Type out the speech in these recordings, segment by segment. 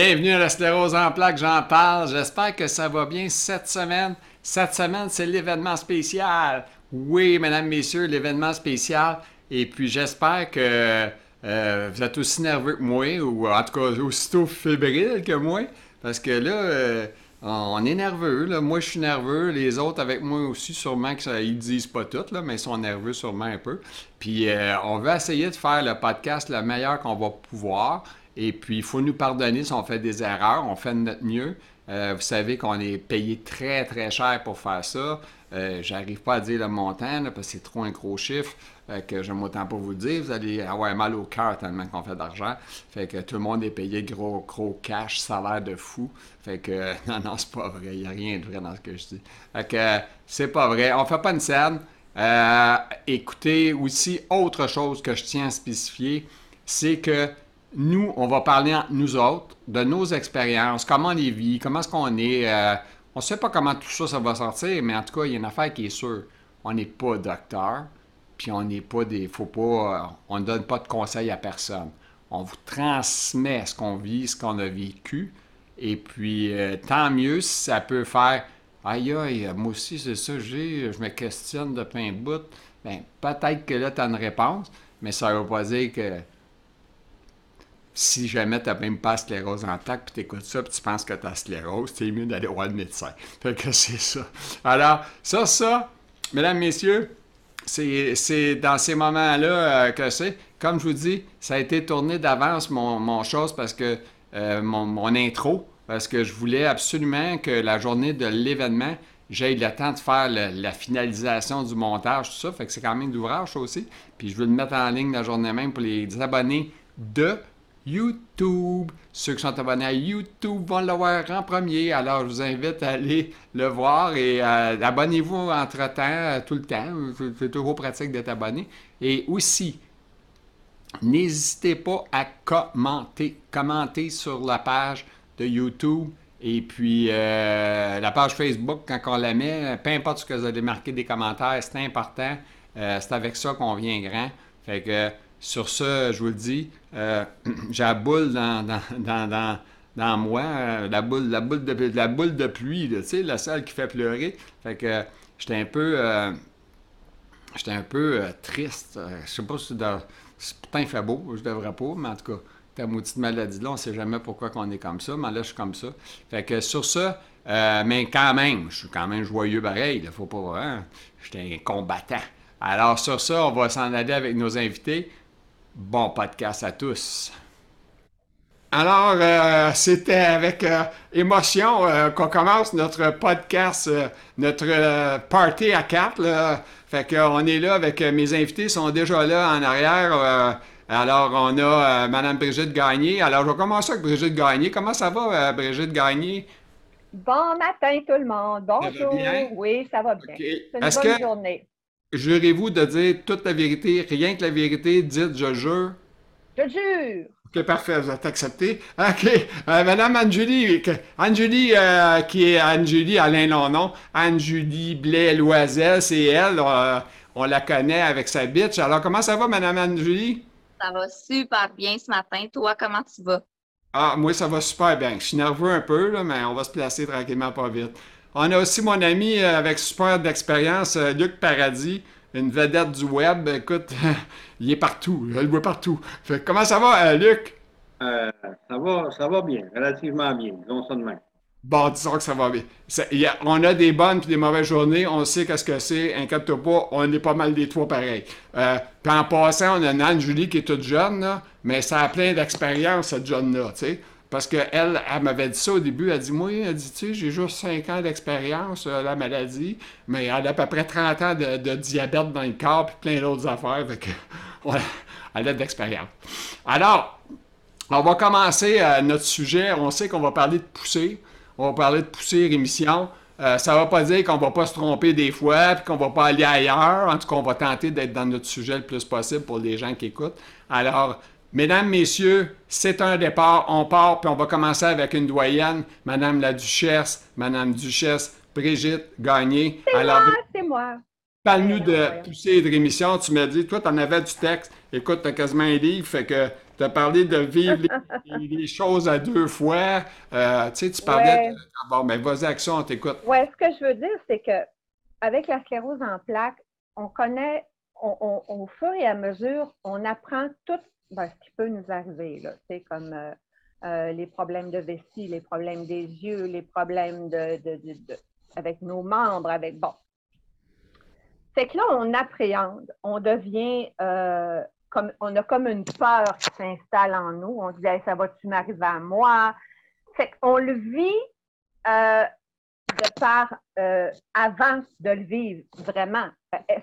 Bienvenue à la sclérose en plaques, j'en parle. J'espère que ça va bien cette semaine. Cette semaine, c'est l'événement spécial. Oui, mesdames, messieurs, l'événement spécial. Et puis, j'espère que euh, vous êtes aussi nerveux que moi, ou en tout cas aussitôt fébrile que moi. Parce que là, euh, on est nerveux. Moi, je suis nerveux. Les autres avec moi aussi, sûrement qu'ils ne disent pas tout, là, mais ils sont nerveux sûrement un peu. Puis, euh, on va essayer de faire le podcast le meilleur qu'on va pouvoir. Et puis, il faut nous pardonner si on fait des erreurs. On fait de notre mieux. Euh, vous savez qu'on est payé très, très cher pour faire ça. Euh, J'arrive pas à dire le montant parce que c'est trop un gros chiffre euh, que je autant pas vous dire. Vous allez avoir mal au cœur tellement qu'on fait d'argent. Fait que tout le monde est payé gros, gros cash, salaire de fou. Fait que non, non, c'est pas vrai. Il n'y a rien de vrai dans ce que je dis. Fait que c'est pas vrai. On fait pas une scène. Euh, écoutez, aussi, autre chose que je tiens à spécifier, c'est que nous, on va parler entre nous autres de nos expériences, comment on les vit, comment est-ce qu'on est. Euh, on ne sait pas comment tout ça, ça va sortir, mais en tout cas, il y a une affaire qui est sûre. On n'est pas docteur, puis on n'est pas des. Faut pas. Euh, on ne donne pas de conseils à personne. On vous transmet ce qu'on vit, ce qu'on a vécu. Et puis, euh, tant mieux si ça peut faire. Aïe, aïe, moi aussi, c'est ça, j'ai, je me questionne de plein bout. Bien, peut-être que là, tu as une réponse, mais ça ne veut pas dire que si jamais tu n'as même pas sclérose en tac, puis tu écoutes ça, puis tu penses que tu as sclérose, c'est mieux d'aller voir le médecin. Fait que c'est ça. Alors, ça, ça, mesdames, messieurs, c'est dans ces moments-là euh, que c'est. Comme je vous dis, ça a été tourné d'avance, mon, mon, chose, parce que euh, mon, intro, parce que je voulais absolument que la journée de l'événement, j'aie le temps de faire la finalisation du montage, tout ça. Fait que c'est quand même d'ouvrage, aussi. Puis je veux le mettre en ligne la journée même pour les abonnés de YouTube. Ceux qui sont abonnés à YouTube vont le voir en premier. Alors, je vous invite à aller le voir et euh, abonnez-vous entre-temps, euh, tout le temps. C'est toujours pratique d'être abonné. Et aussi, n'hésitez pas à commenter. Commenter sur la page de YouTube. Et puis, euh, la page Facebook, quand on la met, peu importe ce que vous allez marquer des commentaires, c'est important. c'est avec ça qu'on vient grand. Fait que sur ce, je vous le dis, euh, j'ai la boule dans, dans, moi, euh, la, boule, la, boule de, la boule de pluie, tu sais, la seule qui fait pleurer. Fait que j'étais un peu, euh, j'étais un peu triste. je sais pas si pourtant il fait beau, je devrais pas, mais en tout cas, ta maudite maladie-là, on sait jamais pourquoi on est comme ça, mais là, je suis comme ça. Fait que sur ça, mais quand même, je suis quand même joyeux pareil, il faut pas, hein? J'étais un combattant. Alors sur ça, on va s'en aller avec nos invités. Bon podcast à tous. Alors, euh, c'était avec euh, émotion euh, qu'on commence notre podcast, notre party à quatre. Là. Fait qu'on est là avec mes invités, sont déjà là en arrière. alors, on a Madame Brigitte Gagné. Alors, je vais commencer avec Brigitte Gagné. Comment ça va, Brigitte Gagné? Bon matin, tout le monde. Bonjour. Oui, ça va bien. C'est une bonne journée. Jurez-vous de dire toute la vérité, rien que la vérité, dites je jure? Je jure. OK, parfait, vous êtes accepté. OK. Euh, Madame Anne-Julie, euh, qui est Anne-Julie, Alain London, Anne-Julie Blais-Loisel, c'est elle. Euh, on la connaît avec sa bitch. Alors, comment ça va, Madame Anne-Julie? Ça va super bien ce matin. Toi, comment tu vas? Ah, moi, ça va super bien. Je suis nerveux un peu, là, mais on va se placer tranquillement, pas vite. On a aussi mon ami euh, avec super d'expérience, euh, Luc Paradis, une vedette du web. Écoute, il est partout, je le vois partout. comment ça va, euh, Luc? ça, va, ça va bien, relativement bien, disons ça de même. Bon, disons que ça va bien. on a des bonnes et des mauvaises journées, on sait qu'est-ce que c'est, inquiète-toi pas, on est pas mal des trois pareils. puis en passant, on a Anne-Julie qui est toute jeune, mais ça a plein d'expérience, cette jeune-là, tu sais. Parce qu'elle, elle, m'avait dit ça au début. Elle dit Moi, elle dit, tu sais, j'ai juste 5 ans d'expérience, euh, la maladie, mais elle a à peu près 30 ans de, diabète dans le corps, puis plein d'autres affaires. Fait elle a de l'expérience. Alors, on va commencer euh, notre sujet. On sait qu'on va parler de poussée. On va parler de poussée rémission. Euh, ça ne va pas dire qu'on ne va pas se tromper des fois, puis qu'on ne va pas aller ailleurs. En tout cas, on va tenter d'être dans notre sujet le plus possible pour les gens qui écoutent. Alors, Mesdames, Messieurs, c'est un départ. On part, puis on va commencer avec une doyenne, Madame la Duchesse, Madame Duchesse, Brigitte Gagné. C'est moi, c'est moi. Parle-nous de poussée et de rémission. Tu m'as dit, toi, tu en avais du texte. Écoute, tu as quasiment un livre, fait que Tu as parlé de vivre les, choses à deux fois. Euh, tu sais, tu parlais de. Bon, mais vas-y, Action, on t'écoute. Oui, ce que je veux dire, c'est que avec la sclérose en plaques, on connaît, au fur et à mesure, on apprend tout ce qui peut nous arriver, là, comme euh, euh, les problèmes de vessie, les problèmes des yeux, les problèmes de, avec nos membres, avec bon. C'est que là, on appréhende, on devient euh, comme on a comme une peur qui s'installe en nous. On dit ça va-tu m'arriver à moi? Fait qu'on le vit de part avant de le vivre vraiment.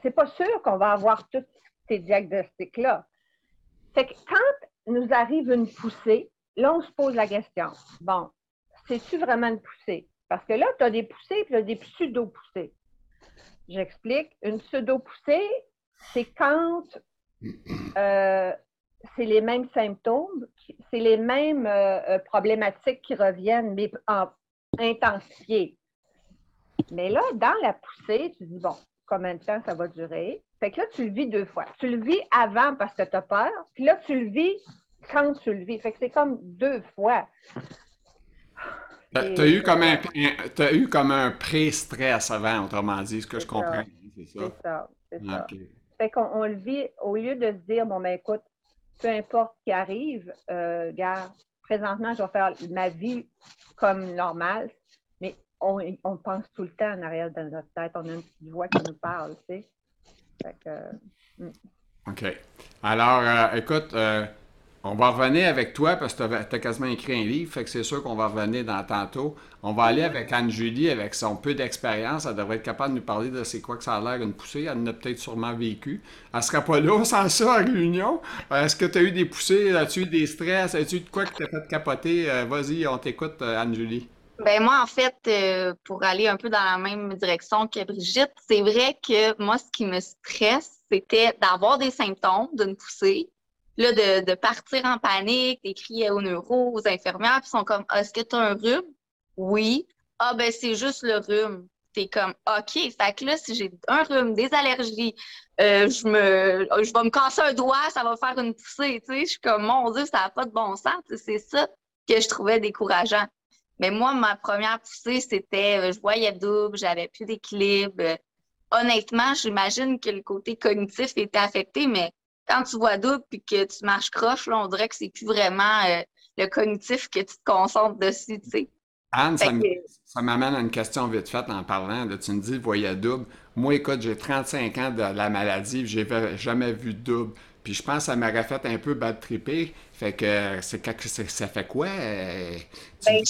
C'est pas sûr qu'on va avoir tous ces diagnostics-là. C'est que quand nous arrive une poussée, là, on se pose la question. Bon, c'est-tu vraiment une poussée? Parce que là, tu as des poussées et des pseudo-poussées. J'explique. Une pseudo-poussée, c'est quand euh, c'est les mêmes symptômes, c'est les mêmes euh, euh, problématiques qui reviennent, mais en intensifié. Mais là, dans la poussée, tu dis, bon, combien de temps ça va durer? Fait que là, tu le vis deux fois. Tu le vis avant parce que tu as peur, puis là, tu le vis quand tu le vis. Fait que c'est comme deux fois. Tu as, eu comme un, as eu comme un pré-stress avant, autrement dit, ce que je comprends. C'est ça. C'est ça. Fait qu'on le vit, au lieu de se dire, bon, ben écoute, peu importe ce qui arrive, euh, regarde, présentement, je vais faire ma vie comme normale, mais on, on, pense tout le temps en arrière de notre tête. On a une petite voix qui nous parle, tu sais. Hmm. OK. Alors, euh, écoute, euh, on va revenir avec toi parce que tu as, quasiment écrit un livre, que c'est sûr qu'on va revenir dans tantôt. On va aller avec Anne-Julie, avec son peu d'expérience. Elle devrait être capable de nous parler de c'est quoi que ça a l'air une poussée. Elle en a peut-être sûrement vécu. Elle ne sera pas là sans ça à réunion. Est-ce que tu as eu des poussées? As-tu eu des stress? As-tu eu de quoi que t'as fait capoter? Euh, vas-y, on t'écoute, Anne-Julie. Ben moi, en fait, euh, pour aller un peu dans la même direction que Brigitte, c'est vrai que moi, ce qui me stresse, c'était d'avoir des symptômes d'une poussée, là, de, de, partir en panique, d'écrire aux neuro, aux infirmières, puis sont comme Est-ce que tu as un rhume? Oui. Ah ben c'est juste le rhume. T'es comme OK, fait que là, si j'ai un rhume, des allergies, euh, je me je vais me casser un doigt, ça va faire une poussée. Tu sais, je suis comme mon Dieu, ça n'a pas de bon sens. C'est ça que je trouvais décourageant. Mais moi, ma première poussée, c'était, euh, je voyais double, j'avais plus d'équilibre. Honnêtement, j'imagine que le côté cognitif était affecté, mais quand tu vois double puis que tu marches croche, là, on dirait que c'est plus vraiment euh, le cognitif que tu te concentres dessus, tu sais. Anne, ça m'amène à une question vite faite en parlant. tu me dis, voyais double. Moi, écoute, j'ai 35 ans de la maladie, j'ai jamais vu double. Puis je pense que ça m'aurait fait un peu bad tripper. Fait que c'est ça fait quoi? Euh, ben,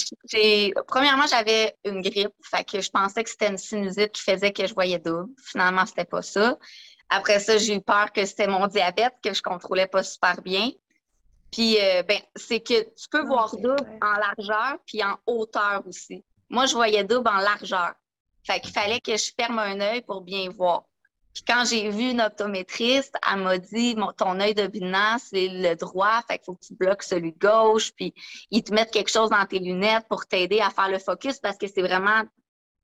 premièrement, j'avais une grippe. Fait que je pensais que c'était une sinusite qui faisait que je voyais double. Finalement, c'était pas ça. Après ça, j'ai eu peur que c'était mon diabète que je contrôlais pas super bien. Puis, euh, ben, c'est que tu peux ah, voir double en largeur puis en hauteur aussi. Moi, je voyais double en largeur. Fait qu'il fallait que je ferme un œil pour bien voir. Puis quand j'ai vu une optométriste, elle m'a dit ton œil dominant, c'est le droit, fait qu'il faut que tu bloques celui de gauche, puis ils te mettent quelque chose dans tes lunettes pour t'aider à faire le focus parce que c'est vraiment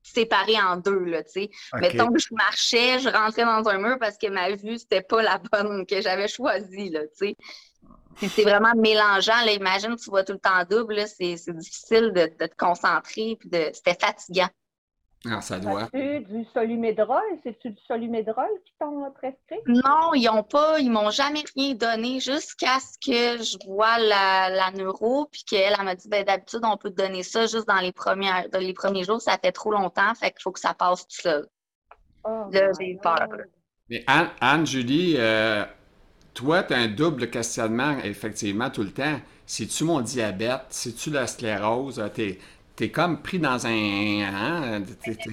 séparé en deux, là, tu sais. Mettons que je marchais, je rentrais dans un mur parce que ma vue, c'était pas la bonne que j'avais choisie, là, tu sais. c'est vraiment mélangeant, là, imagine, tu vois tout le temps double, c'est difficile de, de, te concentrer, puis de, c'était fatigant. Ah, ça doit. du solumédrol? C'est-tu du solumédrol qui t'ont prescrit? Non, ils ont pas, ils m'ont jamais rien donné jusqu'à ce que je vois la, la neuro, puis qu'elle m'a dit, ben, d'habitude, on peut te donner ça juste dans les, premières, dans les premiers jours, ça fait trop longtemps, fait qu'il faut que ça passe tout seul. Oh Là, j'ai peur. Mais Anne-Julie, euh, toi, tu as un double questionnement, effectivement, tout le temps. C'est-tu mon diabète? C'est-tu la sclérose? T'es tu es comme pris dans un. Hein, le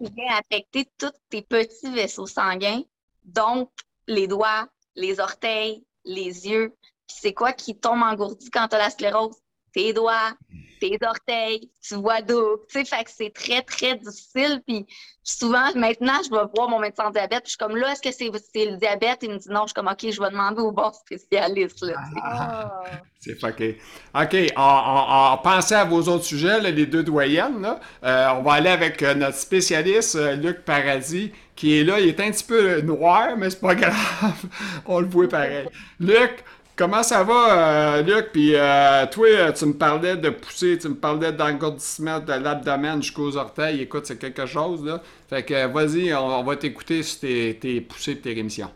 vient affecter tous tes petits vaisseaux sanguins, donc les doigts, les orteils, les yeux. Puis c'est quoi qui tombe engourdi quand tu as la sclérose? Tes doigts, tes orteils, tu vois d'où. Tu sais, fait que c'est très, très difficile. Puis souvent, maintenant, je vais voir mon médecin en diabète. Puis je suis comme là, est-ce que c'est le diabète? Il me dit non. Je suis comme OK, je vais demander au bon spécialiste. Là, ah, c'est fucké. OK, on, pensez à vos autres sujets, les deux doyennes. Là. Euh, on va aller avec euh, notre spécialiste, euh, Luc Paradis, qui est là. Il est un petit peu noir, mais c'est pas grave. on le voit pareil. Luc, comment ça va, euh, Luc? Puis euh, toi, euh, tu me parlais de pousser, tu me parlais d'engourdissement de l'abdomen jusqu'aux orteils. Écoute, c'est quelque chose, là. Fait que vas-y, on, va t'écouter sur tes, tes poussées et tes rémissions.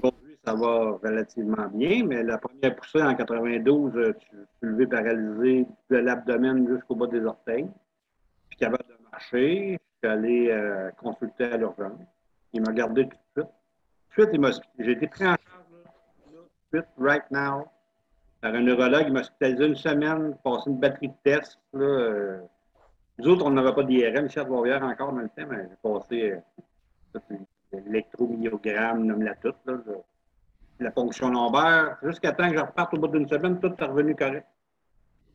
Aujourd'hui, ça va relativement bien, mais la première poussée en 92, tu suis levé paralysé de l'abdomen jusqu'au bas des orteils. Puis capable de marcher. Je suis allé consulter à l'urgence. Il m'a gardé tout de suite. Tout de suite, j'ai été pris en right now, par un neurologue. Il m'a hospitalisé une semaine, passé une batterie de tests. Là, euh. Nous autres, on n'avait pas d'IRM à trois encore dans le temps, mais j'ai passé euh, l'électromyogramme, nomme la toute, la ponction lombaire. Jusqu'à temps que je reparte au bout d'une semaine, tout est revenu correct.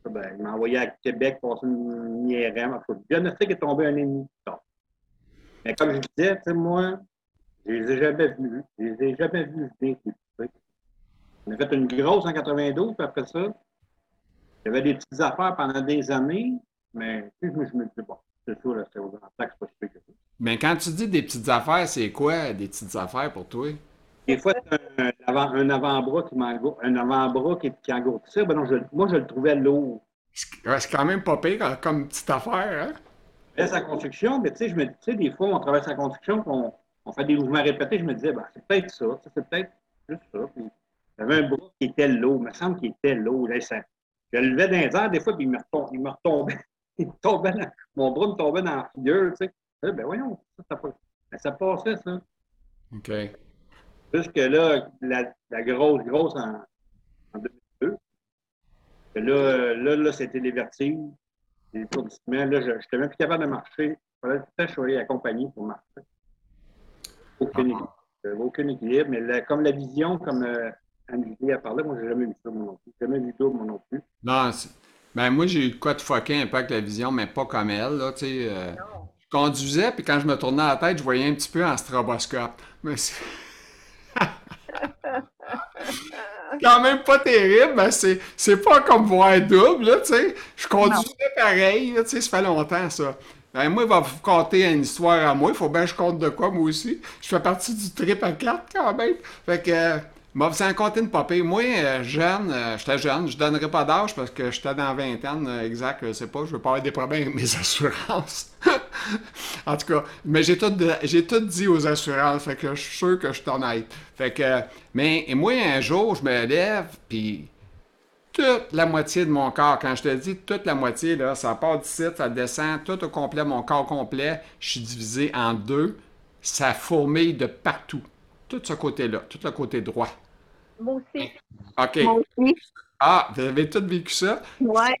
Ben, il m'a envoyé à Québec passer une IRM. Le diagnostic est tombé un ennemi Mais comme je disais, moi, je les ai jamais vus. Je les ai jamais vus venir, on a fait une grosse en 92, puis après ça, avait des petites affaires pendant des années, mais je me, je me disais, bon, c'est sûr, c'est aux c'est pas que ça. Mais quand tu dis des petites affaires, c'est quoi des petites affaires pour toi? Des fois, un, un avant-bras qui un avant-bras qui, qui engourdissait, ben non, je, moi, je le trouvais lourd. C'est quand même pas pire comme petite affaire, hein? Mais sa construction, mais tu sais, je me dis, des fois, on travaille sa construction, on, on fait des mouvements répétés, je me disais, ben, c'est peut-être ça, c'est peut-être juste ça. Puis, j'avais un bras qui était lourd. Il me semble qu'il était lourd. Là, ça, je le levais dans les airs, des fois, puis il me retombait. Il me retombait. Il tombait dans, mon bras me tombait dans la figure. Tu sais. ben voyons, ça, ça, ben, ça passait, ça. OK. Jusque là, la, la grosse, grosse en, en 2002. Là, là, là c'était les vertiges, les étourdissements. Là, je n'étais même plus capable de marcher. Il fallait tout le temps choisir accompagné pour marcher. Aucun, ah. équilibre. aucun équilibre. Mais comme la vision, comme euh, Anne-Julie a parlé, moi, j'ai jamais vu ça, moi non plus. jamais vu double, moi non plus. Non, ben moi, j'ai eu quoi de fucker un peu avec la vision, mais pas comme elle, là, tu sais. Euh, je conduisais, puis quand je me tournais la tête, je voyais un petit peu en stroboscope. Mais c'est... quand même pas terrible, mais c'est, pas comme voir double, là, tu sais. Je conduisais pareil, tu sais, ça fait longtemps, ça. Ben, moi, il va vous conter une histoire à moi. Il faut bien que je compte de quoi, moi aussi. Je fais partie du trip à 4 quand même. Fait que, Bon, vous en compter une. Moi, euh, jeune, euh, j'étais jeune, je donnerais pas d'âge parce que j'étais dans la vingtaine, euh, exact, je sais pas, je veux pas avoir des problèmes avec mes assurances. en tout cas, mais j'ai tout, j'ai tout dit aux assurances, fait que je suis sûr que je suis honnête. Fait que, mais et moi, un jour, je me lève, puis toute la moitié de mon corps, quand je te dis toute la moitié, là, ça part site, ça descend, tout au complet, mon corps complet, je suis divisé en deux, ça fourmille de partout. Tout ce côté-là, tout le côté droit. Moi aussi. OK. Moi aussi. Ah, vous avez tous vécu ça? Ouais.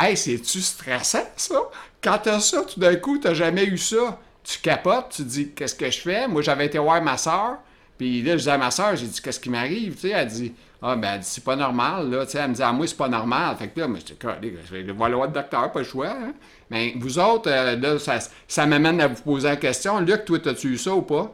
Hey, c'est-tu stressant, ça? Quand t'as ça, tout d'un coup, t'as jamais eu ça. Tu capotes, tu dis, qu'est-ce que je fais? Moi, j'avais été voir ma soeur, puis là, je disais à ma soeur, j'ai dit, qu'est-ce qui m'arrive? Tu sais, elle dit, ah, ben, c'est pas normal, là. Tu sais, elle me dit, ah, moi, c'est pas normal. Fait que là, moi, j'étais, je vais voir le docteur, pas le choix. Hein? Mais vous autres, euh, là, ça, ça m'amène à vous poser la question. Luc, toi, t'as-tu eu ça ou pas?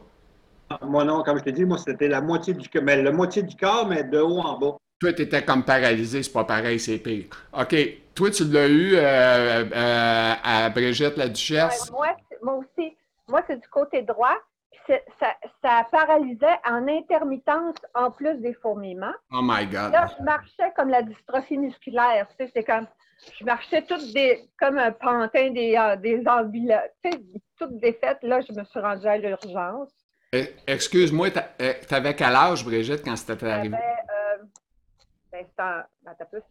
Moi, non, comme je t'ai dit, moi, c'était la moitié du corps, mais la moitié du corps, mais de haut en bas. Toi, tu étais comme paralysé, c'est pas pareil, c'est pire. OK. Toi, tu l'as eu euh, euh, à Brigitte, la duchesse? moi, moi aussi. Moi, c'est du côté droit. Ça, ça, paralysait en intermittence en plus des fourmillements. Oh my God. Là, je marchais comme la dystrophie musculaire. Tu sais, c'est comme. Je marchais toutes des, comme un pantin des, euh, des tu sais, toutes défaites. Là, je me suis rendue à l'urgence. Eh, excuse-moi, eh, t'avais quel âge, Brigitte, quand c'était arrivé? Euh, ben, ça,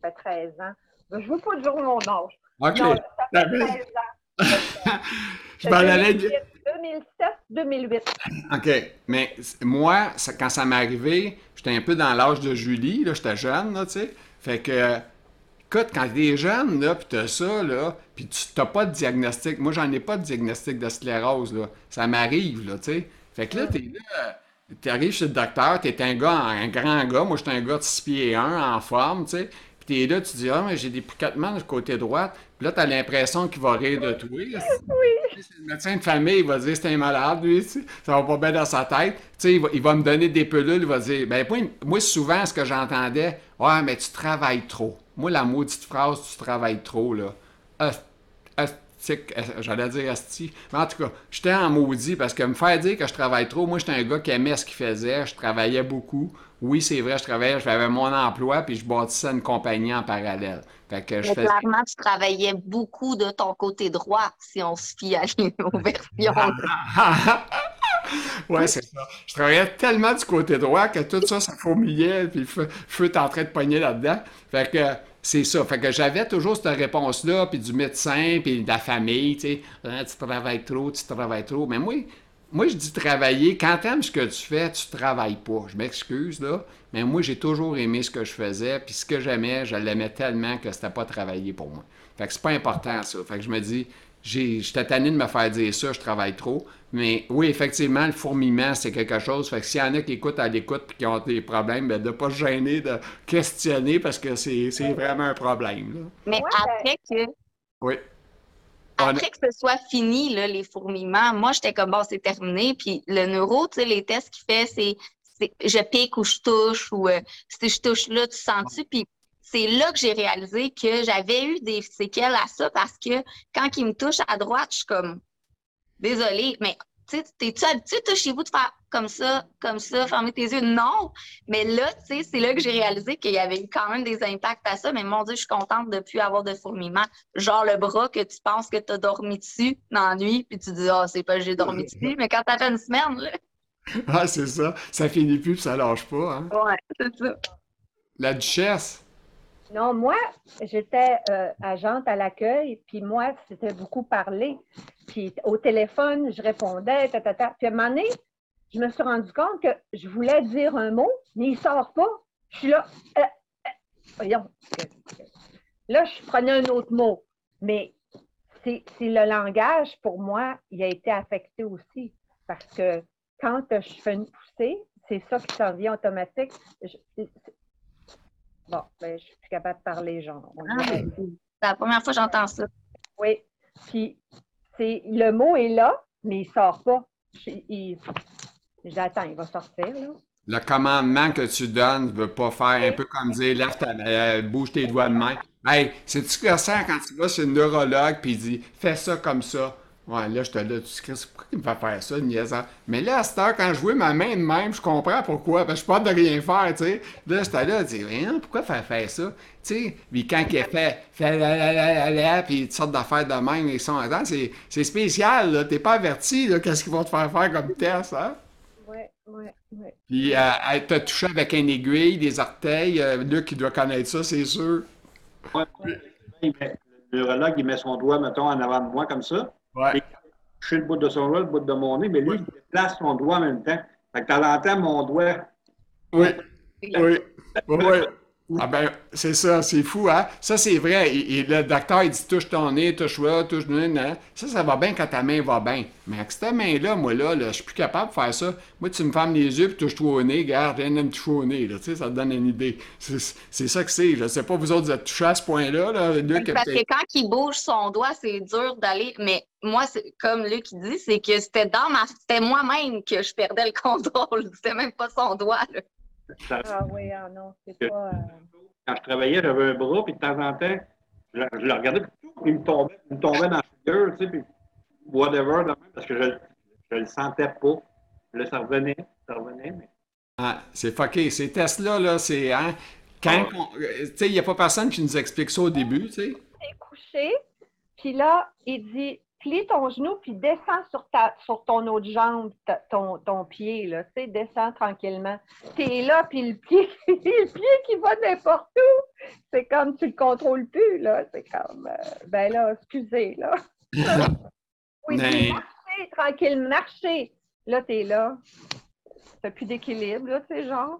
fait 13 ans. Ben, je veux pas dire mon âge. OK. Non, ça fait 13 ans. je m'en allais 2007-2008. OK. Mais moi, quand ça m'est arrivé, j'étais un peu dans l'âge de Julie, là, j'étais jeune, là, tu sais. Fait que, écoute, quand t'es jeune, là, pis t'as ça, là, pis tu n'as pas de diagnostic. Moi, j'en ai pas de diagnostic de sclérose, là. Ça m'arrive, là, tu sais. Fait que là, t'es là, t'arrives chez le docteur, t'es un gars, un grand gars, moi j'étais un gars de 6 pieds 1 en forme, tu sais. Puis t'es là, tu dis, ah, mais j'ai des picotements du côté droit. Puis là, t'as l'impression qu'il va rire de toi. Oui. Le médecin de famille, il va dire, c'est un malade, lui, ça va pas bien dans sa tête. Tu sais, il va, me donner des pelules, il va dire, ben, moi, souvent, ce que j'entendais, ouais, mais tu travailles trop. Moi, la maudite phrase, tu travailles trop, là. Euh, j'allais dire asti. Mais en tout cas, j'étais en maudit parce que me faire dire que je travaille trop, moi, j'étais un gars qui aimait ce qu'il faisait, je travaillais beaucoup. Oui, c'est vrai, je travaillais, j'avais mon emploi, puis je bâtissais une compagnie en parallèle. Fait que je Mais clairement, tu travaillais beaucoup de ton côté droit, si on se fie à nos versions. ouais, c'est ça. Je travaillais tellement du côté droit que tout ça, ça fourmillait, puis le feu, était en train de pogner là-dedans. Fait que c'est ça. Fait que j'avais toujours cette réponse-là, puis du médecin, puis de la famille, tu sais. Ah, tu travailles trop, tu travailles trop. Mais moi, moi, je dis travailler. Quand t'aimes ce que tu fais, tu travailles pas. Je m'excuse, là. Mais moi, j'ai toujours aimé ce que je faisais, puis ce que j'aimais, je l'aimais tellement que c'était pas travailler pour moi. Fait que c'est pas important, ça. Fait que je me dis, j'étais tanné de me faire dire ça, je travaille trop. Mais oui, effectivement, le fourmillement, c'est quelque chose. Fait que s'il y en a qui écoutent à l'écoute et qui ont des problèmes, ben de ne pas se gêner de questionner parce que c'est c'est vraiment un problème. là. Mais Ouais, après que, Oui. On- après que ce soit fini, là, les fourmillements, moi, j'étais comme, bon, c'est terminé. Puis le neuro, tu sais, les tests qu'il fait, c'est c'est je pique ou je touche ou euh, si je touche là, tu sens-tu? Puis c'est là que j'ai réalisé que j'avais eu des séquelles à ça parce que quand il me touche à droite, je suis comme, désolée, mais t'es-tu habitué, toi, chez vous, de faire comme ça, comme ça, fermer tes yeux? Non! Mais là, tu sais, c'est là que j'ai réalisé qu'il y avait eu quand même des impacts à ça. Mais mon Dieu, je suis contente de ne plus avoir de fourmillements. Genre le bras que tu penses que tu as dormi dessus dans la nuit, puis tu dis, ah, c'est pas j'ai dormi dessus. Mais quand t'as fait une semaine, là, Ah, c'est ça. Ça finit plus puis ça lâche pas. Hein? ouais, c'est ça. La duchesse. Non, moi, j'étais euh, agente à l'accueil, puis moi, c'était beaucoup parler. Puis au téléphone, je répondais, ta, ta, ta. Puis à un moment donné, je me suis rendu compte que je voulais dire un mot, mais il sort pas. Je suis là. euh, euh, voyons. Là, je prenais un autre mot. Mais c'est le langage, pour moi, il a été affecté aussi. Parce que quand je fais une poussée, c'est ça qui s'en vient automatique. Bon, ben, je suis plus capable de parler, genre. Ah, c'est la première fois que j'entends ça. Oui. Puis, c'est, le mot est là, mais il sort pas. Je- il- J'attends, il va sortir, là. Le commandement que tu donnes ne veut pas faire un peu comme dire lève ta euh, bouge tes doigts de main. Hey, c'est-tu que ça quand tu vas chez le neurologue puis il dit fais ça comme ça? Ouais, là, je te là, tu te dis, pourquoi il me fait faire ça, le niaiseur? Mais là, à cette heure, quand je vois ma main de même, je comprends pourquoi. Parce que je suis pas de rien faire, tu sais. Là, j'étais là, je dis, Voyons, pourquoi faire faire ça? Tu sais, puis quand il fait, fait la la la la la, puis toutes sortes d'affaires de même, ils sont attends, c'est c'est spécial, là. T'es pas averti, là, qu'est-ce qu'ils vont te faire faire comme test, hein? Oui, oui, oui. Puis, euh, elle t'a touché avec un aiguille, des orteils. Euh, Luc, il doit connaître ça, c'est sûr. Ouais, le neurologue, il met son doigt, mettons, en avant de moi comme ça. Ouais. Je suis le bout de son doigt, le bout de mon nez, mais lui, il déplace son doigt en même temps. Fait que entends mon doigt. Oui. Oui. Oui. Ah ben, c'est ça, c'est fou, hein? Ça, c'est vrai. Et, et le docteur, il dit touche ton nez, touche là, touche nez. Ça, ça va bien quand ta main va bien. Mais avec cette main-là, moi, là, là, je suis plus capable de faire ça. Moi, tu me fermes les yeux puis touche-toi au nez, garde, viens de me toucher au nez, là, tu sais, ça te donne une idée. C'est ça que c'est. Je sais pas, vous autres, vous êtes touchés à ce point-là, là. Luc, Parce que quand il bouge son doigt, c'est dur d'aller. Mais moi, comme Luc dit, c'est que c'était dans ma. C'était moi-même que je perdais le contrôle. C'était même pas son doigt. là. Ça- Ah oui, ah non, c'est pas. euh, Quand je travaillais, j'avais un bras, puis de temps en temps, je, je le regardais, puis il me tombait, il me tombait dans la figure, tu sais, puis whatever, parce que je, je le sentais pas. Là, ça revenait, ça revenait, mais Ah, c'est fucké. Ces tests-là, là, c'est. Hein, quand. Ah. on- euh, Tu sais, il n'y a pas personne qui nous explique ça au début, tu sais. t'es couché, puis là, il dit plie ton genou, puis descends sur, ta, sur ton autre jambe, ta- ton, ton pied, là, tu sais, descends tranquillement. T'es là, puis le pied, le pied qui va n'importe où, c'est comme tu le contrôles plus, là, c'est comme, euh, ben là, excusez, là. Oui, Mais- marcher, tranquille, marcher. Là, t'es là, t'as plus d'équilibre, là, tu sais, genre.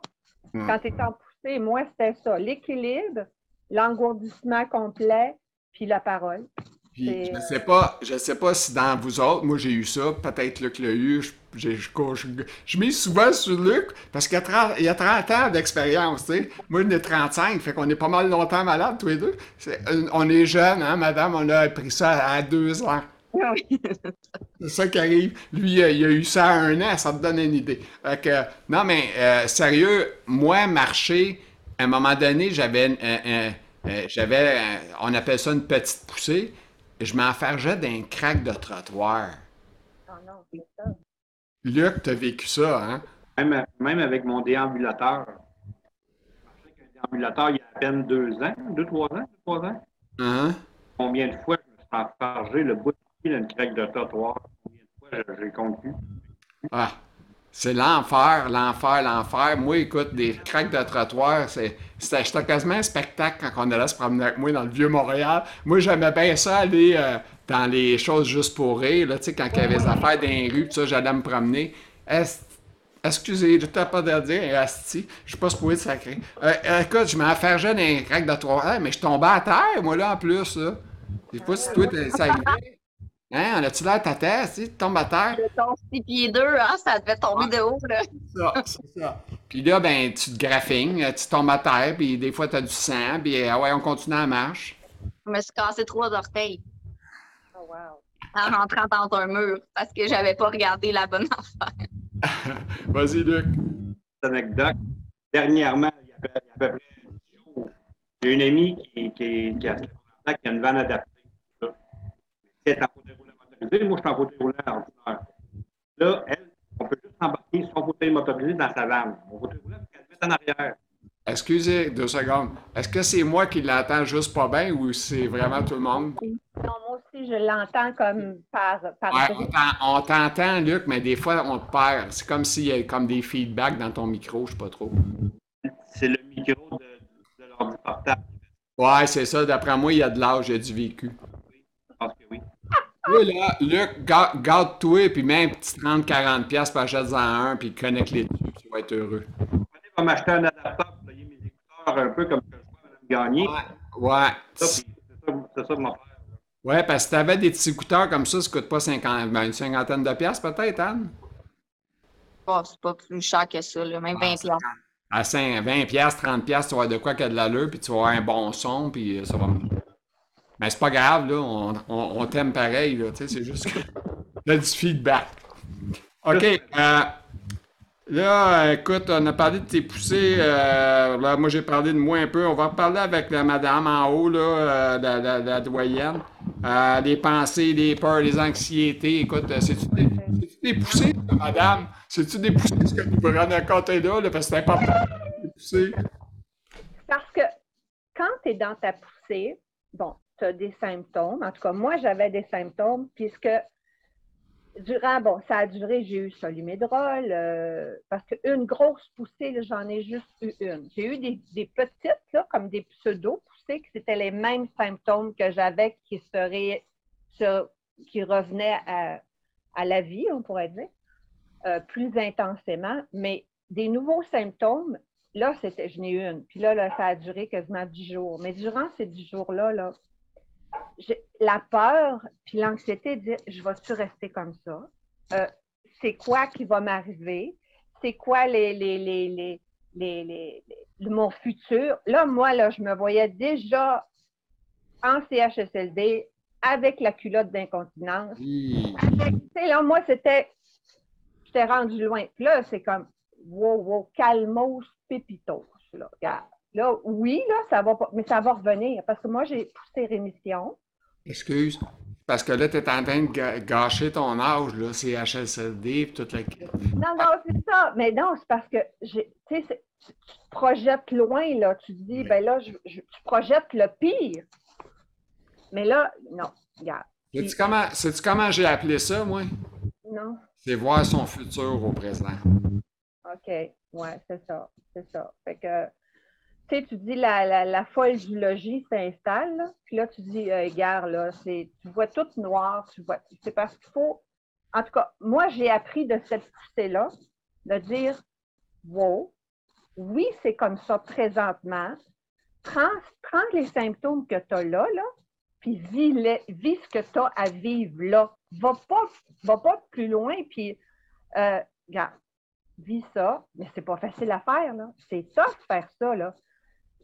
Hmm. Quand t'es en poussée, moi, c'était ça, l'équilibre, l'engourdissement complet, puis la parole. Puis, je sais pas, je sais pas si dans vous autres, moi j'ai eu ça, peut-être Luc l'a eu, je, j'ai- je, je, je mise souvent sur Luc parce qu'il y a 30, il y a 30 ans d'expérience, tu sais. Moi, j'en ai 35, fait qu'on est pas mal longtemps malades tous les deux. Euh, on est jeunes, hein, madame, on a appris ça à deux ans. Oui. C'est ça qui arrive. Lui, il a eu ça à un an, ça te donne une idée. Fait que, non, mais euh, sérieux, moi, marcher, à un moment donné, j'avais, euh, j'avais, on appelle ça une petite poussée. Je m'enfargeais d'un crack de trottoir. Oh non, c'est ça. Luc, t'as vécu ça, hein? Même, même avec mon déambulateur. Je sais qu'un déambulateur, il y a à peine deux ans, deux, trois ans, deux, trois ans. Hein? Combien de fois je me suis enfargé le bout de pied d'une craque de trottoir? Combien de fois j'ai compté? Ah, c'est l'enfer, l'enfer, l'enfer. Moi, écoute, des craques de trottoir, c'est, c'était, quasiment un spectacle quand on allait se promener avec moi dans le vieux Montréal. Moi, j'aimais bien ça aller euh, dans les choses juste pour là, tu sais, quand il y avait des affaires dans les rues, ça, j'allais me promener. Est- Excusez, je t'ai pas de dire, asti, je suis pas supposé de sacrer. Euh, euh, écoute, je m'enfargeais dans les craques de trottoir, mais je tombais à terre, moi, là, en plus, là. Je sais pas si ça. Hein, on a-tu l'air ta tête, tu tombes à terre? De ton 6 pieds 2, hein, ça devait tomber de haut, là. ça, c'est ça. Puis là, ben, tu te graffines, tu tombes à terre, puis des fois, tu as du sang, puis ah ouais, on continue la marche. Je me suis cassé trois orteils Oh, wow. en rentrant dans un mur parce que j'avais pas regardé la bonne affaire. Vas-y, Luc. Cette anecdote. Dernièrement, il y a à peu, il y a peu près 10 jours, j'ai une amie qui, qui, qui, a, qui a une vanne adaptée. en motorisé. Moi, je suis en fauteuil roulant ordinaire. Là, elle, on peut juste embarquer son fauteuil motorisé dans sa vanne. Mon fauteuil roulant, qu'elle met en arrière. Excusez deux secondes. Est-ce que c'est moi qui l'entends juste pas bien ou c'est vraiment tout le monde? Non, moi aussi, je l'entends comme par, par Ouais, on t'entend, Luc, mais des fois, on te perd. C'est comme s'il y a comme des feedbacks dans ton micro, je sais pas trop. C'est le micro de, de l'ordi portable. Ouais, c'est ça. D'après moi, il y a de l'âge, il y a du vécu. Je pense que oui. Là, là, Luc, ga- garde-toi, puis même un petit 30-40$, piastres, puis achète-en un, puis connecte-les dessus, tu vas être heureux. Va m'acheter un adaptateur pour payer mes écouteurs un peu comme je vois Mme Gagné. Ouais. Ouais. C'est ça, c'est ça mon frère. Ouais, parce que si t'avais des petits écouteurs comme ça, ça coûte pas 50, ben, une cinquantaine de piastres peut-être, Anne? Bon, c'est pas plus cher que ça, là, même 20 Ah, piastres. À 5, 20 piastres, 30 piastres, tu vas avoir de quoi qu'il y a de l'allure, puis tu vas avoir un bon son, puis ça va. Mais c'est pas grave, là, on, on- t'aime pareil, là, tu sais, c'est juste que t'as du feedback. OK, euh, là, écoute, on a parlé de tes poussées, euh, là, moi j'ai parlé de moi un peu, on va reparler avec la madame en haut, là, euh, la, doyenne. Les pensées, les peurs, les anxiétés, écoute, c'est-tu des, des poussées, madame? C'est-tu des poussées, ce que nous prenons raconter là, là, parce que c'est important, les poussées? Parce que quand tu es dans ta poussée, bon, tu as des symptômes. En tout cas, moi, j'avais des symptômes puisque durant, bon, ça a duré, j'ai eu Solumédrol, euh, parce qu'une grosse poussée, j'en ai juste eu une. J'ai eu des, petites, là, comme des pseudo-poussées, que c'était les mêmes symptômes que j'avais qui seraient, qui revenaient à, à la vie, on pourrait dire, euh, plus intensément. Mais des nouveaux symptômes, là, c'était, je n'ai une. Puis là, là, ça a duré quasiment dix jours. Mais durant ces dix jours-là, là, la peur puis l'anxiété de dire je vais-tu rester comme ça? Euh, c'est quoi qui va m'arriver? C'est quoi les, les, les, les, mon futur? Là, moi, là, je me voyais déjà en CHSLD avec la culotte d'incontinence. Sais, là, moi, c'était. J'étais rendu loin. Puis là, c'est comme wow, wow, calmos, pépitos. Là, regarde. Là, oui, là, ça va pas, mais ça va revenir parce que moi, j'ai poussé rémission. Excuse. Parce que là, tu es en train de gâcher ton âge, là, c'est HSLD, puis toute la... Non, non, c'est ça. Mais non, c'est parce que, tu te projettes loin, là. Tu te dis, ben là, je, je- tu projettes le pire. Mais là, non, regarde. Sais-tu comment, comment j'ai appelé ça, moi? Non. C'est voir son futur au présent. OK. Ouais, c'est ça. C'est ça. Fait que, tu dis la, la, la folle du logis s'installe, puis là, tu dis, euh, gare, là, tu vois tout noir, tu vois. C'est parce qu'il faut. En tout cas, moi, j'ai appris de cette poussée-là de dire, wow, oui, c'est comme ça présentement. Prends, prends les symptômes que tu as là, là, puis vis, vis ce que tu as à vivre là. Va pas, va pas plus loin, puis, euh, regarde, vis ça, mais c'est pas facile à faire, là. C'est tough faire ça, là.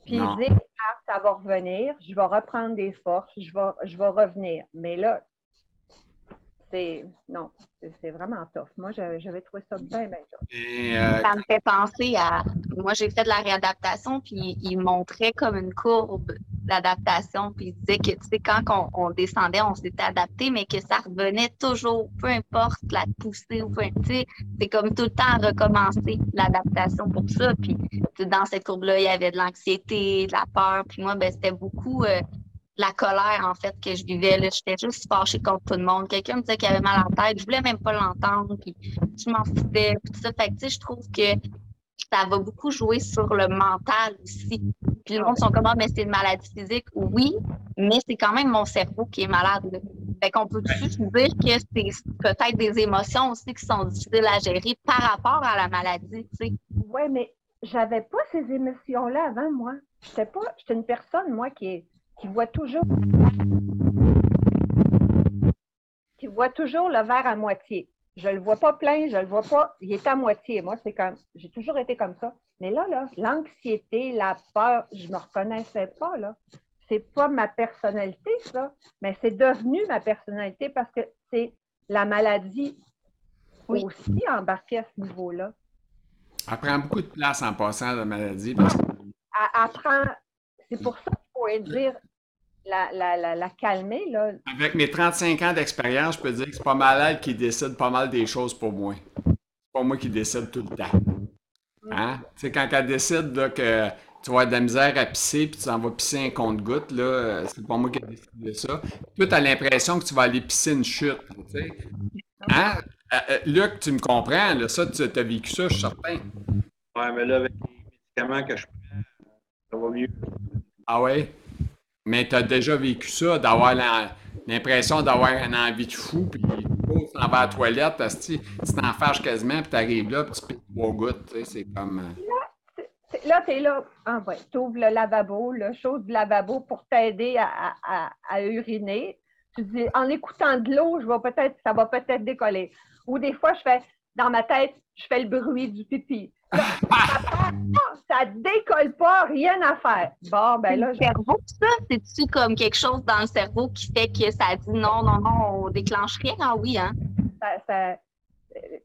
Puis dire, ah, ça va revenir, je vais reprendre des forces, je vais, je vais revenir. Mais là, c'est. Non, c'est vraiment tough. Moi, j'avais trouvé ça bien, bien tough. Euh, ça me fait penser à. Moi, j'ai fait de la réadaptation, puis il montrait comme une courbe d'adaptation, puis il disait que, tu sais, quand on, descendait, on s'était adapté, mais que ça revenait toujours, peu importe la poussée ou peu, tu sais, c'est comme tout le temps recommencer l'adaptation pour ça. Puis, dans cette courbe-là, il y avait de l'anxiété, de la peur, puis moi, ben, c'était beaucoup. Euh, la colère, en fait, que je vivais. J'étais juste fâchée contre tout le monde. Quelqu'un me disait qu'il avait mal en tête. Je voulais même pas l'entendre. Puis je m'en foutais. Puis ça. Fait que, je trouve que ça va beaucoup jouer sur le mental aussi. Puis le monde sont comme, ah, mais c'est une maladie physique. Oui, mais c'est quand même mon cerveau qui est malade. Fait qu'on peut juste dire que c'est peut-être des émotions aussi qui sont difficiles à gérer par rapport à la maladie, tu sais? Oui, mais j'avais pas ces émotions-là avant, moi. J'étais pas, j'étais une personne, moi, qui est qui voit toujours qui voit toujours le verre à moitié. Je ne le vois pas plein, je ne le vois pas, il est à moitié. Moi, c'est comme, j'ai toujours été comme ça. Mais là, là, l'anxiété, la peur, je ne me reconnaissais pas, là. C'est pas ma personnalité, ça, mais c'est devenu ma personnalité parce que c'est la maladie aussi embarquée à ce niveau-là. Elle prend beaucoup de place en passant la maladie. Parce que... c'est pour ça qu'il faut dire la, calmer. Là. Avec mes 35 ans d'expérience, je peux dire que c'est pas mal elle qui décide pas mal des choses pour moi. C'est pas moi qui décide tout le temps. Mm. Hein? Tu sais, quand elle décide que tu vas avoir de la misère à pisser puis tu en vas pisser un compte-goutte, là, c'est pas moi qui décide de ça. Toi, tu as l'impression que tu vas aller pisser une chute. Tu sais. Hein? Euh, euh, Luc, tu me comprends, là, ça, tu as vécu ça, je suis certain. Ouais, mais là, avec les médicaments que je prends, ça va mieux. Ah ouais? Mais tu as déjà vécu ça, d'avoir l'impression d'avoir un envie de fou, puis tu t'en vas à la toilette, tu t'en fâches quasiment, puis tu arrives là, puis tu piques trois gouttes. C'est comme. Euh, là, tu es là. Ah, ouais, tu ouvres le lavabo, le chose du lavabo pour t'aider à, à, uriner. Tu dis, en écoutant de l'eau, je peut-être, ça va peut-être décoller. Ou des fois, je fais, dans ma tête, je fais le bruit du pipi. ça décolle pas, rien à faire. Bon, ben là. Le cerveau, ça, c'est-tu comme quelque chose dans le cerveau qui fait que ça dit non, non, non, on déclenche rien? Ah oui, hein? Ça,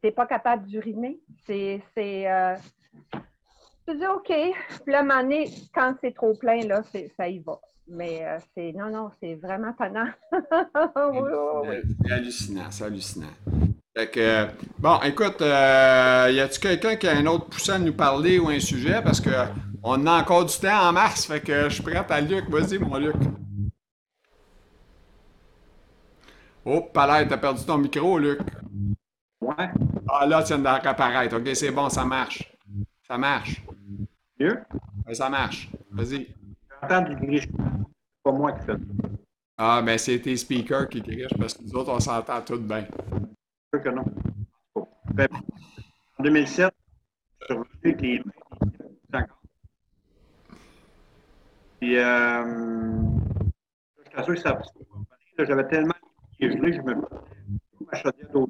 t'es pas capable d'uriner? C'est. c'est euh... Tu dis OK. Puis là, quand c'est trop plein, là, ça y va. Mais euh, c'est. Non, non, c'est vraiment tannant. C'est hallucinant, c'est hallucinant. Fait que, bon, écoute, euh, y a-tu quelqu'un qui a un autre poussin à nous parler ou un sujet? Parce que on a encore du temps en mars, fait que je suis prêt à Luc. Vas-y, mon Luc. Oh, palais, t'as perdu ton micro, Luc. Ouais. Ah, là, tu viens d'apparaître. OK, c'est bon, ça marche. Ça marche. Mieux? Oui, ça marche. Vas-y. J'entends du griche. C'est pas moi qui fais Ah, ben c'est tes speakers qui grichent parce que nous autres, on s'entend tout bien que non. Ben, en 2007, je suis revenu avec les. Puis, euh, je t'assure que ça J'avais tellement gelé, je me ma chaudière d'eau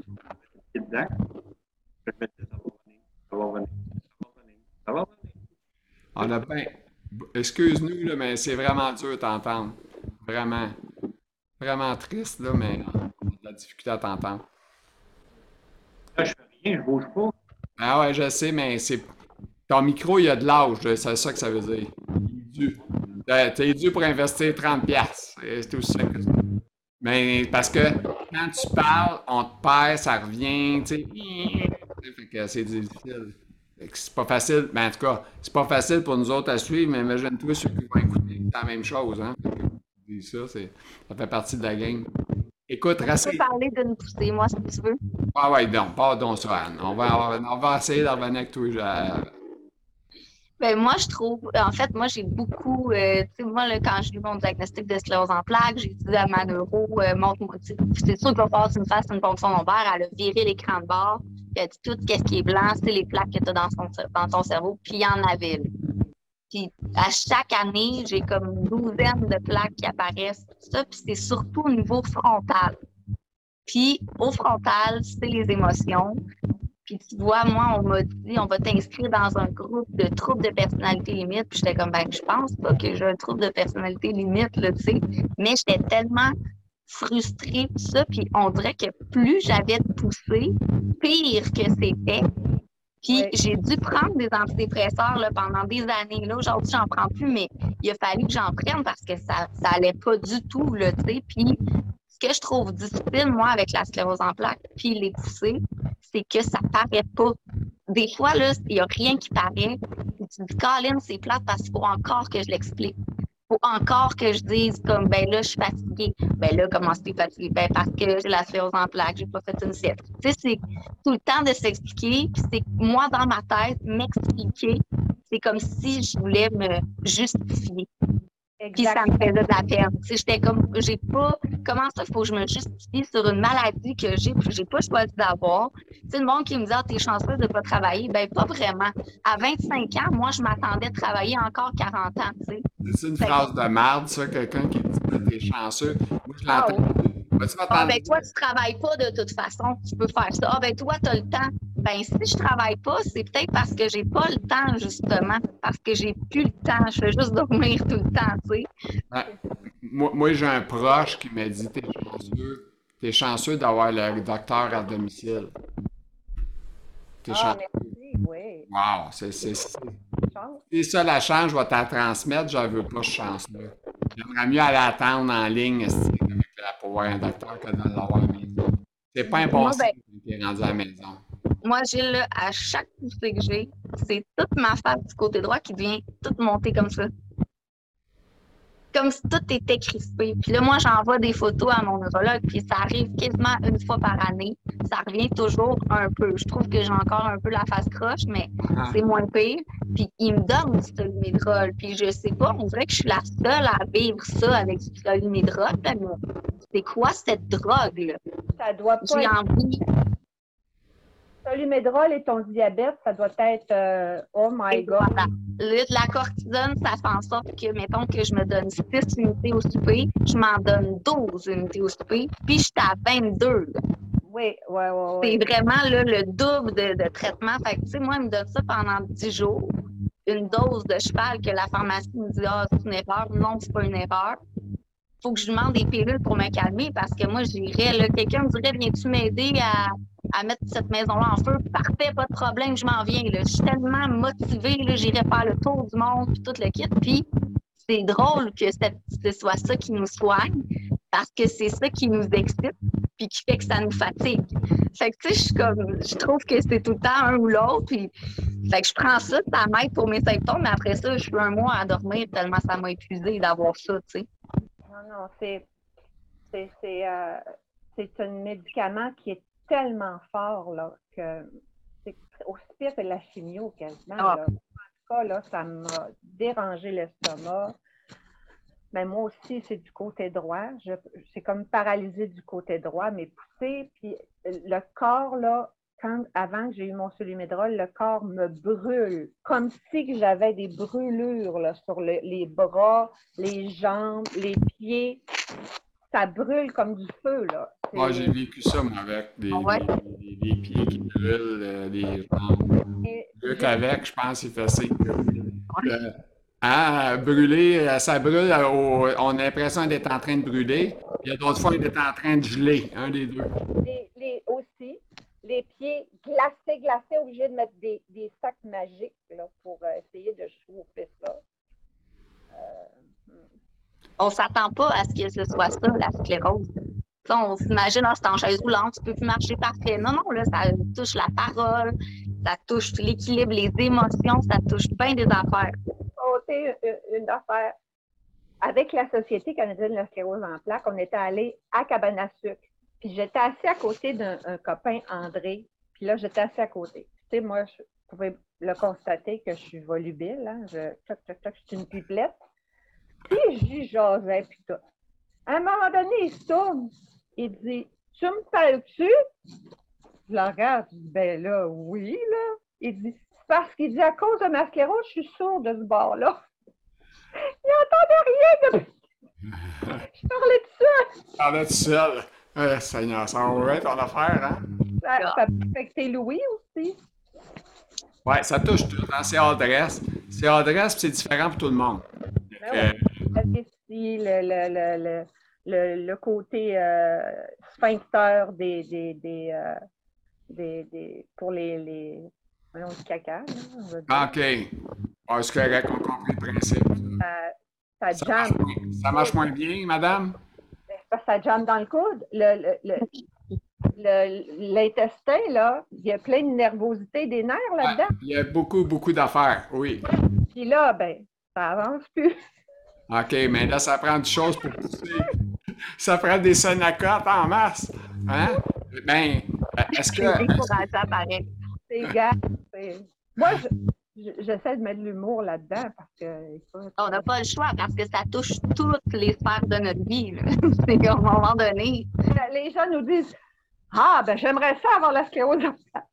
dedans. Je me disais, ça va venir, ça va venir, ça va venir, ça va venir. On a bien. Excuse-nous, mais c'est vraiment dur t'entendre. Vraiment. Vraiment triste, là, mais on a de la difficulté à t'entendre. Là, je fais rien, je bouge pas. Ah ouais, je sais, mais c'est. Ton micro, il y a de l'âge, c'est ça que ça veut dire. Il est dû. T'es dû pour investir 30$. C'est tout ça que Mais parce que quand tu parles, on te perd, ça revient, tu sais. Fait que c'est difficile. C'est pas facile, mais en tout cas, c'est pas facile pour nous autres à suivre, mais imagine-toi ceux qui vont écouter la même chose, hein. Ça, ça fait partie de la game. Écoute, Racine. Tu peux parler d'une poussée, moi, si tu veux. Ah ouais, donc, pardon ça, Anne. On va, on va essayer d'en revenir avec toi. Ben, moi, je trouve, en fait, moi, j'ai beaucoup, euh, tu sais, moi, là, quand j'ai eu mon diagnostic de sclérose en plaques, j'ai dit à ma neuro, euh, montre-moi, c'est sûr qu'il va falloir que tu me fasses une ponction lombaire. Elle a viré l'écran de bord, puis elle a dit tout ce qui est blanc, c'est les plaques que tu as dans, dans ton cerveau, puis il y en avait. Puis à chaque année, j'ai comme une douzaine de plaques qui apparaissent, tout ça, puis c'est surtout au niveau frontal. Puis au frontal, c'est les émotions. Puis tu vois, moi, on m'a dit, on va t'inscrire dans un groupe de troubles de personnalité limite. Puis j'étais comme, ben, je pense pas que j'ai un trouble de personnalité limite, là, tu sais. Mais j'étais tellement frustrée, tout ça. Puis on dirait que plus j'avais de poussée, pire que c'était. Puis j'ai dû prendre des antidépresseurs là, pendant des années. Là, aujourd'hui, j'en prends plus, mais il a fallu que j'en prenne parce que ça, ça allait pas du tout, là, tu sais. Puis ce que je trouve difficile, moi, avec la sclérose en plaques, puis les c'est que ça paraît pas. Des fois, là, il n'y a rien qui paraît. Tu dis, Colin, c'est plate parce qu'il faut encore que je l'explique. Il faut encore que je dise, comme, ben là, je suis fatiguée. Ben là, comment c'est fatiguée? Ben parce que j'ai la sclérose en plaques, j'ai pas fait une sieste. Tu sais, c'est tout le temps de s'expliquer. Puis c'est moi, dans ma tête, m'expliquer. C'est comme si je voulais me justifier. Puis ça me faisait de la peine. J'étais comme, j'ai pas, comment ça, il faut que je me justifie sur une maladie que j'ai, j'ai pas choisi d'avoir. Tu le monde qui me dit, ah, t'es chanceuse de pas travailler. Ben, pas vraiment. À 25 ans, moi, je m'attendais à travailler encore 40 ans, tu sais. C'est une phrase de merde, ça, quelqu'un qui dit, que t'es chanceux. Moi, je Ah l'entends. Ah, ben, toi, tu travailles pas de toute façon. Tu peux faire ça. Ah, ben, toi, tu as le temps. Ben, si je travaille pas, c'est peut-être parce que j'ai pas le temps, justement. Parce que j'ai plus le temps. Je fais juste dormir tout le temps, tu sais. Ouais. Moi, moi, j'ai un proche qui m'a dit T'es chanceux, t'es chanceux d'avoir le docteur à domicile. T'es Ah, chanceux. merci, oui. Wow, c'est c'est- ça la chance, je vais te la transmettre, je veux pas ce chance-là. J'aimerais mieux aller attendre en ligne la- pour un docteur que de l'avoir à la maison. C'est pas Moi, ben- rendu à la maison. Moi, Gilles, là, à chaque poussée que j'ai, c'est toute ma face du côté droit qui vient toute monter comme ça. Comme si tout était crispé. Puis là, moi, j'envoie des photos à mon neurologue, puis ça arrive quasiment une fois par année. Ça revient toujours un peu. Je trouve que j'ai encore un peu la face croche, mais Ah. c'est moins pire. Puis il me donne du solumedrol. Puis je sais pas, on dirait que je suis la seule à vivre ça avec du solumedrol. là, mais C'est quoi cette drogue-là? Ça doit pas J'ai être envie. Solumedrol et ton diabète, ça doit être euh, oh my God. voilà. Le- la cortisone, ça fait en sorte que, mettons que je me donne 6 unités au souper, je m'en donne 12 unités au souper, puis je suis à 22. là. Oui, oui, oui. C'est vraiment là, le double de, de traitement. Fait que, tu sais, moi, il me donne ça pendant 10 jours. Une dose de cheval que la pharmacie me dit Ah, c'est une erreur. Non, c'est pas une erreur. Faut que je demande des pilules pour me calmer parce que moi, j'irais, là, quelqu'un me dirait Viens-tu m'aider à, à mettre cette maison-là en feu? Parfait, pas de problème, je m'en viens. Je suis tellement motivée, là, j'irais faire le tour du monde, puis tout le kit. Puis c'est drôle que ce soit ça qui nous soigne parce que c'est ça qui nous excite puis qui fait que ça nous fatigue. Fait que, tu sais, je suis comme, je trouve que c'est tout le temps un ou l'autre. Puis, fait que je prends ça, ça m'aide pour mes symptômes, mais après ça, je suis un mois à dormir tellement ça m'a épuisé d'avoir ça, tu sais. Non, non, c'est c'est euh, c'est un médicament qui est tellement fort là que c'est aussi pire que la chimio quasiment. Ah. là. En tout cas, là, ça m'a dérangé l'estomac. Mais moi aussi, c'est du côté droit. C'est comme paralysé du côté droit, mais poussé. Puis le corps, là, quand, avant que j'ai eu mon solumedrol, le corps me brûle, comme si j'avais des brûlures là, sur le- les bras, les jambes, les pieds. Ça brûle comme du feu, là. Moi, j'ai vécu ça, moi, avec des, Ah ouais? des, des- des pieds qui brûlent, euh, des jambes. et Luc j'ai- avec, je pense, il fait ça. Euh, hein, brûler, euh, ça brûle, euh, au- on a l'impression d'être en train de brûler. Il y a d'autres fois d'être en train de geler, un des deux. les, les- aussi, les pieds glacés, glacés, obligés de mettre des, des sacs magiques là, pour essayer de chauffer ça. Euh, On s'attend pas à ce que ce soit ça, la sclérose. On s'imagine, ah, c'est en chaise roulante, tu peux plus marcher parfait. Non, non, là, ça touche la parole, ça touche l'équilibre, les émotions, ça touche bien des affaires. sauter une, une affaire. Avec la Société canadienne de la sclérose en plaques, on était allé à Cabane sucre. Puis j'étais assis à côté d'un un copain, André. Puis là, j'étais assis à côté. Tu sais, moi, je pouvais le constater que je suis volubile. Hein? Je, toc, toc, toc, je suis une pipelette. Puis j'y jasais, puis tout. À un moment donné, il se tourne. Il dit Tu me parles-tu Je le regarde. Je dis Ben là, oui, là. Il dit parce qu'il dit À cause de ma sclérose, je suis sourd de ce bord-là. Il n'entendait rien de. Je parlais de ça. Parle tout seul. Euh, Seigneur, ça va ton affaire, hein? Ça, ça peut affecter Louis aussi. Ouais, ça touche tout. Hein? C'est adresse. C'est adresse, puis c'est différent pour tout le monde. Ben Euh, Vessie, le, le, le, le, côté euh, sphincter des, des, des, euh, des, des- pour les, les voyons, caca. là, dire. OK. Ah, c'est correct, on comprend le principe. Ça Ça marche, moins- ça marche moins bien, madame? que ça jamme dans le coude. Le- le- le- le- L'intestin, là, il y a plein de nervosité des nerfs là-dedans. Il y a beaucoup, beaucoup d'affaires, oui. Puis là, ben, ça avance plus. OK, mais là, ça prend des choses pour pousser. Ça prend des sonacotes en masse. Hein? Ben, est-ce C'est que. décourageant, pareil. C'est gars. c'est- Moi, je- je- j'essaie de mettre de l'humour là-dedans parce que, écoute, On n'a pas le choix parce que ça touche toutes les sphères de notre vie. C'est qu'à un moment donné, les gens nous disent Ah, ben, j'aimerais ça avoir la sclérose en plaques.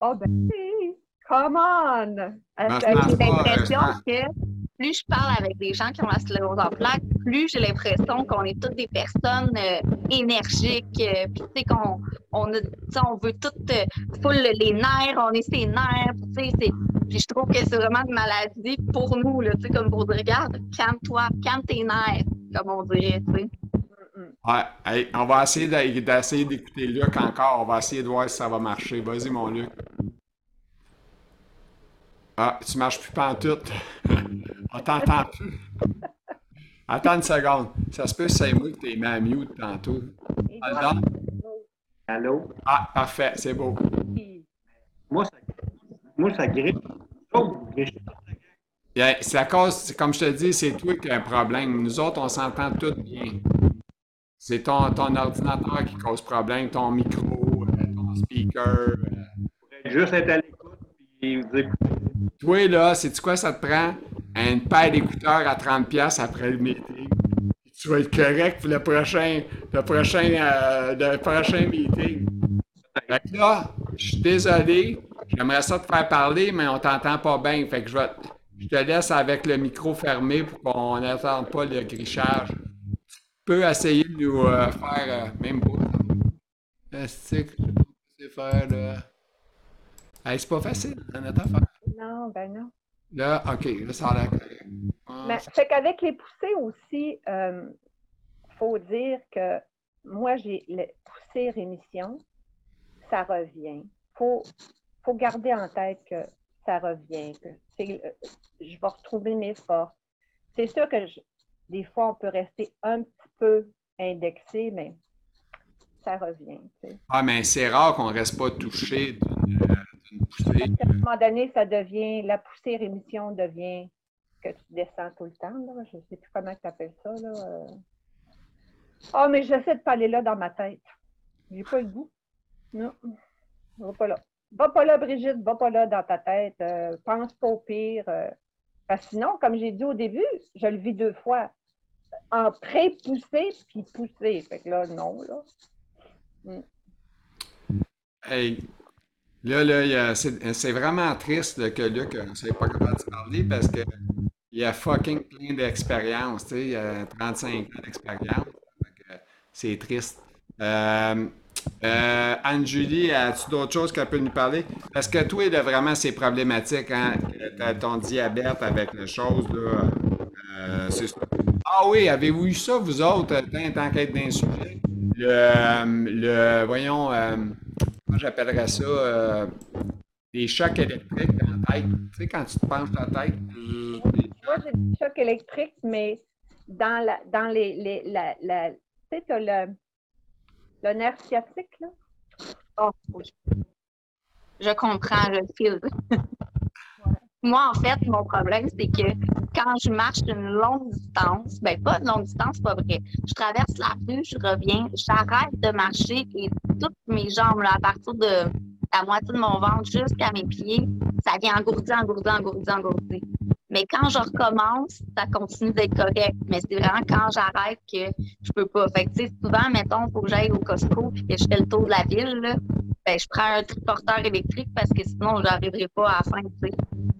Oh, ben, si, come on! Euh, Ben, c'est j'ai l'impression euh, que plus je parle avec des gens qui ont la sclérose en plaques, plus j'ai l'impression qu'on est toutes des personnes euh, énergiques, euh, puis tu sais qu'on on on veut tout euh, les nerfs, on est ses nerfs, tu sais, puis je trouve que c'est vraiment une maladie pour nous, tu sais, comme pour dire, regarde, calme-toi, calme tes nerfs, comme on dirait. Ouais, on va essayer d'essayer d'écouter Luc encore. On va essayer de voir si ça va marcher. Vas-y, mon Luc. Ah, tu marches plus pantoute. on t'entend plus. Attends une seconde. Ça se peut que c'est moi que t'es mis à mute tantôt. Et non? Allô? Ah, parfait, c'est beau. Moi, ça, moi, ça grippe. Oh, C'est à cause, comme je te dis, c'est toi qui as un problème. Nous autres, on s'entend tous bien. C'est ton, ton ordinateur qui cause problème, ton micro, euh, ton speaker. euh. Juste être à l'écoute puis vous écouter. Toi, là, sais-tu quoi ça te prend? Une paire d'écouteurs à 30$ après le meeting. Tu vas être correct pour le prochain, le prochain, euh, le prochain meeting. Là, je suis désolé. J'aimerais ça te faire parler, mais on t'entend pas bien. Fait que je te laisse avec le micro fermé pour qu'on n'attende pas le grichage. Tu peux essayer de nous euh, faire, euh, même pas. C'est faire, là? Hey, c'est pas facile, hein, notre affaire. Non, ben non. Là, OK, là, ça a l'air correct. Ah, Mais ça- fait qu'avec les poussées aussi, il faut dire que moi, j'ai le poussée rémission, ça revient. Il faut, faut garder en tête que ça revient, que euh, je vais retrouver mes forces. C'est sûr que je- des fois, on peut rester un petit peu indexé, mais ça revient. tu sais. Ah, mais c'est rare qu'on reste pas touché d'une euh, d'une poussée. Qu'à un moment donné, ça devient, la poussée rémission devient que tu descends tout le temps. Là. Je ne sais plus comment tu appelles ça. Là. euh. Ah, mais j'essaie de pas aller là dans ma tête. J'ai pas le goût. Non. Va pas là. Va pas là, Brigitte, va pas là dans ta tête. euh, pense pas au pire. euh. Parce que sinon, comme j'ai dit au début, je le vis deux fois. En pré-poussé puis poussé. Fait que là, non, là. Hey, là, là, c'est c'est vraiment triste là, que Luc ne soit pas capable de parler parce que il a fucking plein d'expérience, tu sais, il a 35 ans d'expérience. C'est triste. Euh, euh, Anne-Julie, as-tu d'autres choses qu'elle peut nous parler? Parce que toi, a vraiment ces problématiques, hein? Ton diabète avec les choses, là. Euh, c'est. Ah oui, avez-vous eu ça, vous autres, tant, qu'être d'un sujet? Le, voyons, comment j'appellerais ça? euh, des chocs électriques dans la tête. Tu sais, quand tu te penches la tête. Moi, j'ai des chocs électriques, mais dans, la, dans les, les, la, la- tu sais, tu as le, le nerf sciatique, là. Oh, oui. Je comprends, je le file. Moi, en fait, mon problème, c'est que quand je marche une longue distance, ben pas une longue distance, pas vrai. Je traverse la rue, je reviens, j'arrête de marcher et toutes mes jambes, là, à partir de la moitié de mon ventre jusqu'à mes pieds, ça vient engourdir, engourdir, engourdir, engourdir. Mais quand je recommence, ça continue d'être correct. Mais c'est vraiment quand j'arrête que je peux pas. Fait que, tu sais, souvent, mettons, faut que j'aille au Costco et que je fais le tour de la ville, là, ben, je prends un triporteur électrique parce que sinon, je n'arriverai pas à la fin.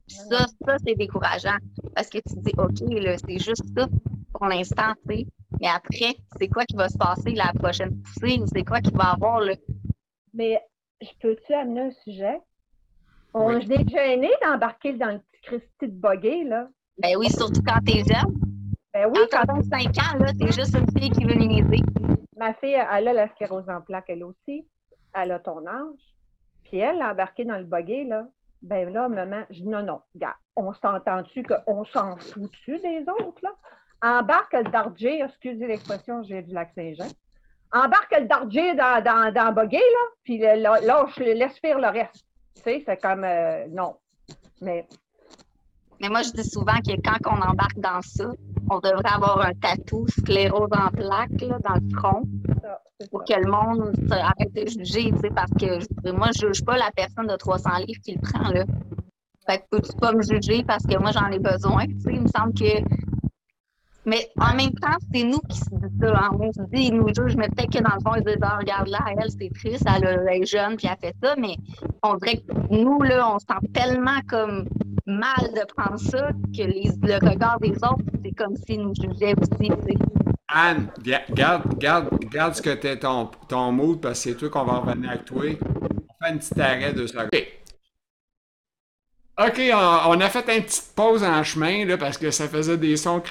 Puis ça, ça, c'est décourageant. Parce que tu te dis, OK, là, c'est juste ça pour l'instant, tu sais. Mais après, c'est quoi qui va se passer la prochaine poussée ou c'est quoi qui va avoir, là? Mais je peux-tu amener un sujet? On Oui. est gêné d'embarquer dans le petit Christy de là. Ben oui, surtout quand t'es jeune. Ben oui, quand t'as 25 ans, là, t'es juste une fille qui veut niaiser. Ma fille, elle a la sclérose en plaques, elle aussi. Elle a ton âge. Puis elle, embarquée dans le buggy, là, ben là, maman, je dis non, non, regarde, on s'entend-tu qu'on s'en fout-tu des autres, là? Embarque le dardier, excusez l'expression, j'ai du lac Saint-Jean. Embarque le dardier dans, dans, dans là, puis là, là, je laisse faire le reste. Tu sais, c'est comme, euh, non. Mais mais moi, je dis souvent que quand on embarque dans ça, on devrait avoir un tatou sclérose en plaques là, dans le front pour que le monde arrête de juger, parce que moi, je juge pas la personne de 300 livres qui le prend. Là. Fait que peux-tu pas me juger parce que moi, j'en ai besoin? Il me semble que mais en même temps, c'est nous qui se disons ça. Hein. On se dit, ils nous jugent, mais peut-être que dans le fond, ils disent, ah, regarde là, elle, c'est triste, elle, est jeune, puis elle fait ça. Mais on dirait que nous, là, on se sent tellement comme mal de prendre ça que le regard des autres, c'est comme s'ils nous jugeaient aussi. Anne, garde, ce que t'es ton, ton mood, parce que c'est toi qu'on va revenir avec toi. On fait un petit arrêt de. OK. OK, on, a fait une petite pause en chemin, là, parce que ça faisait des sons.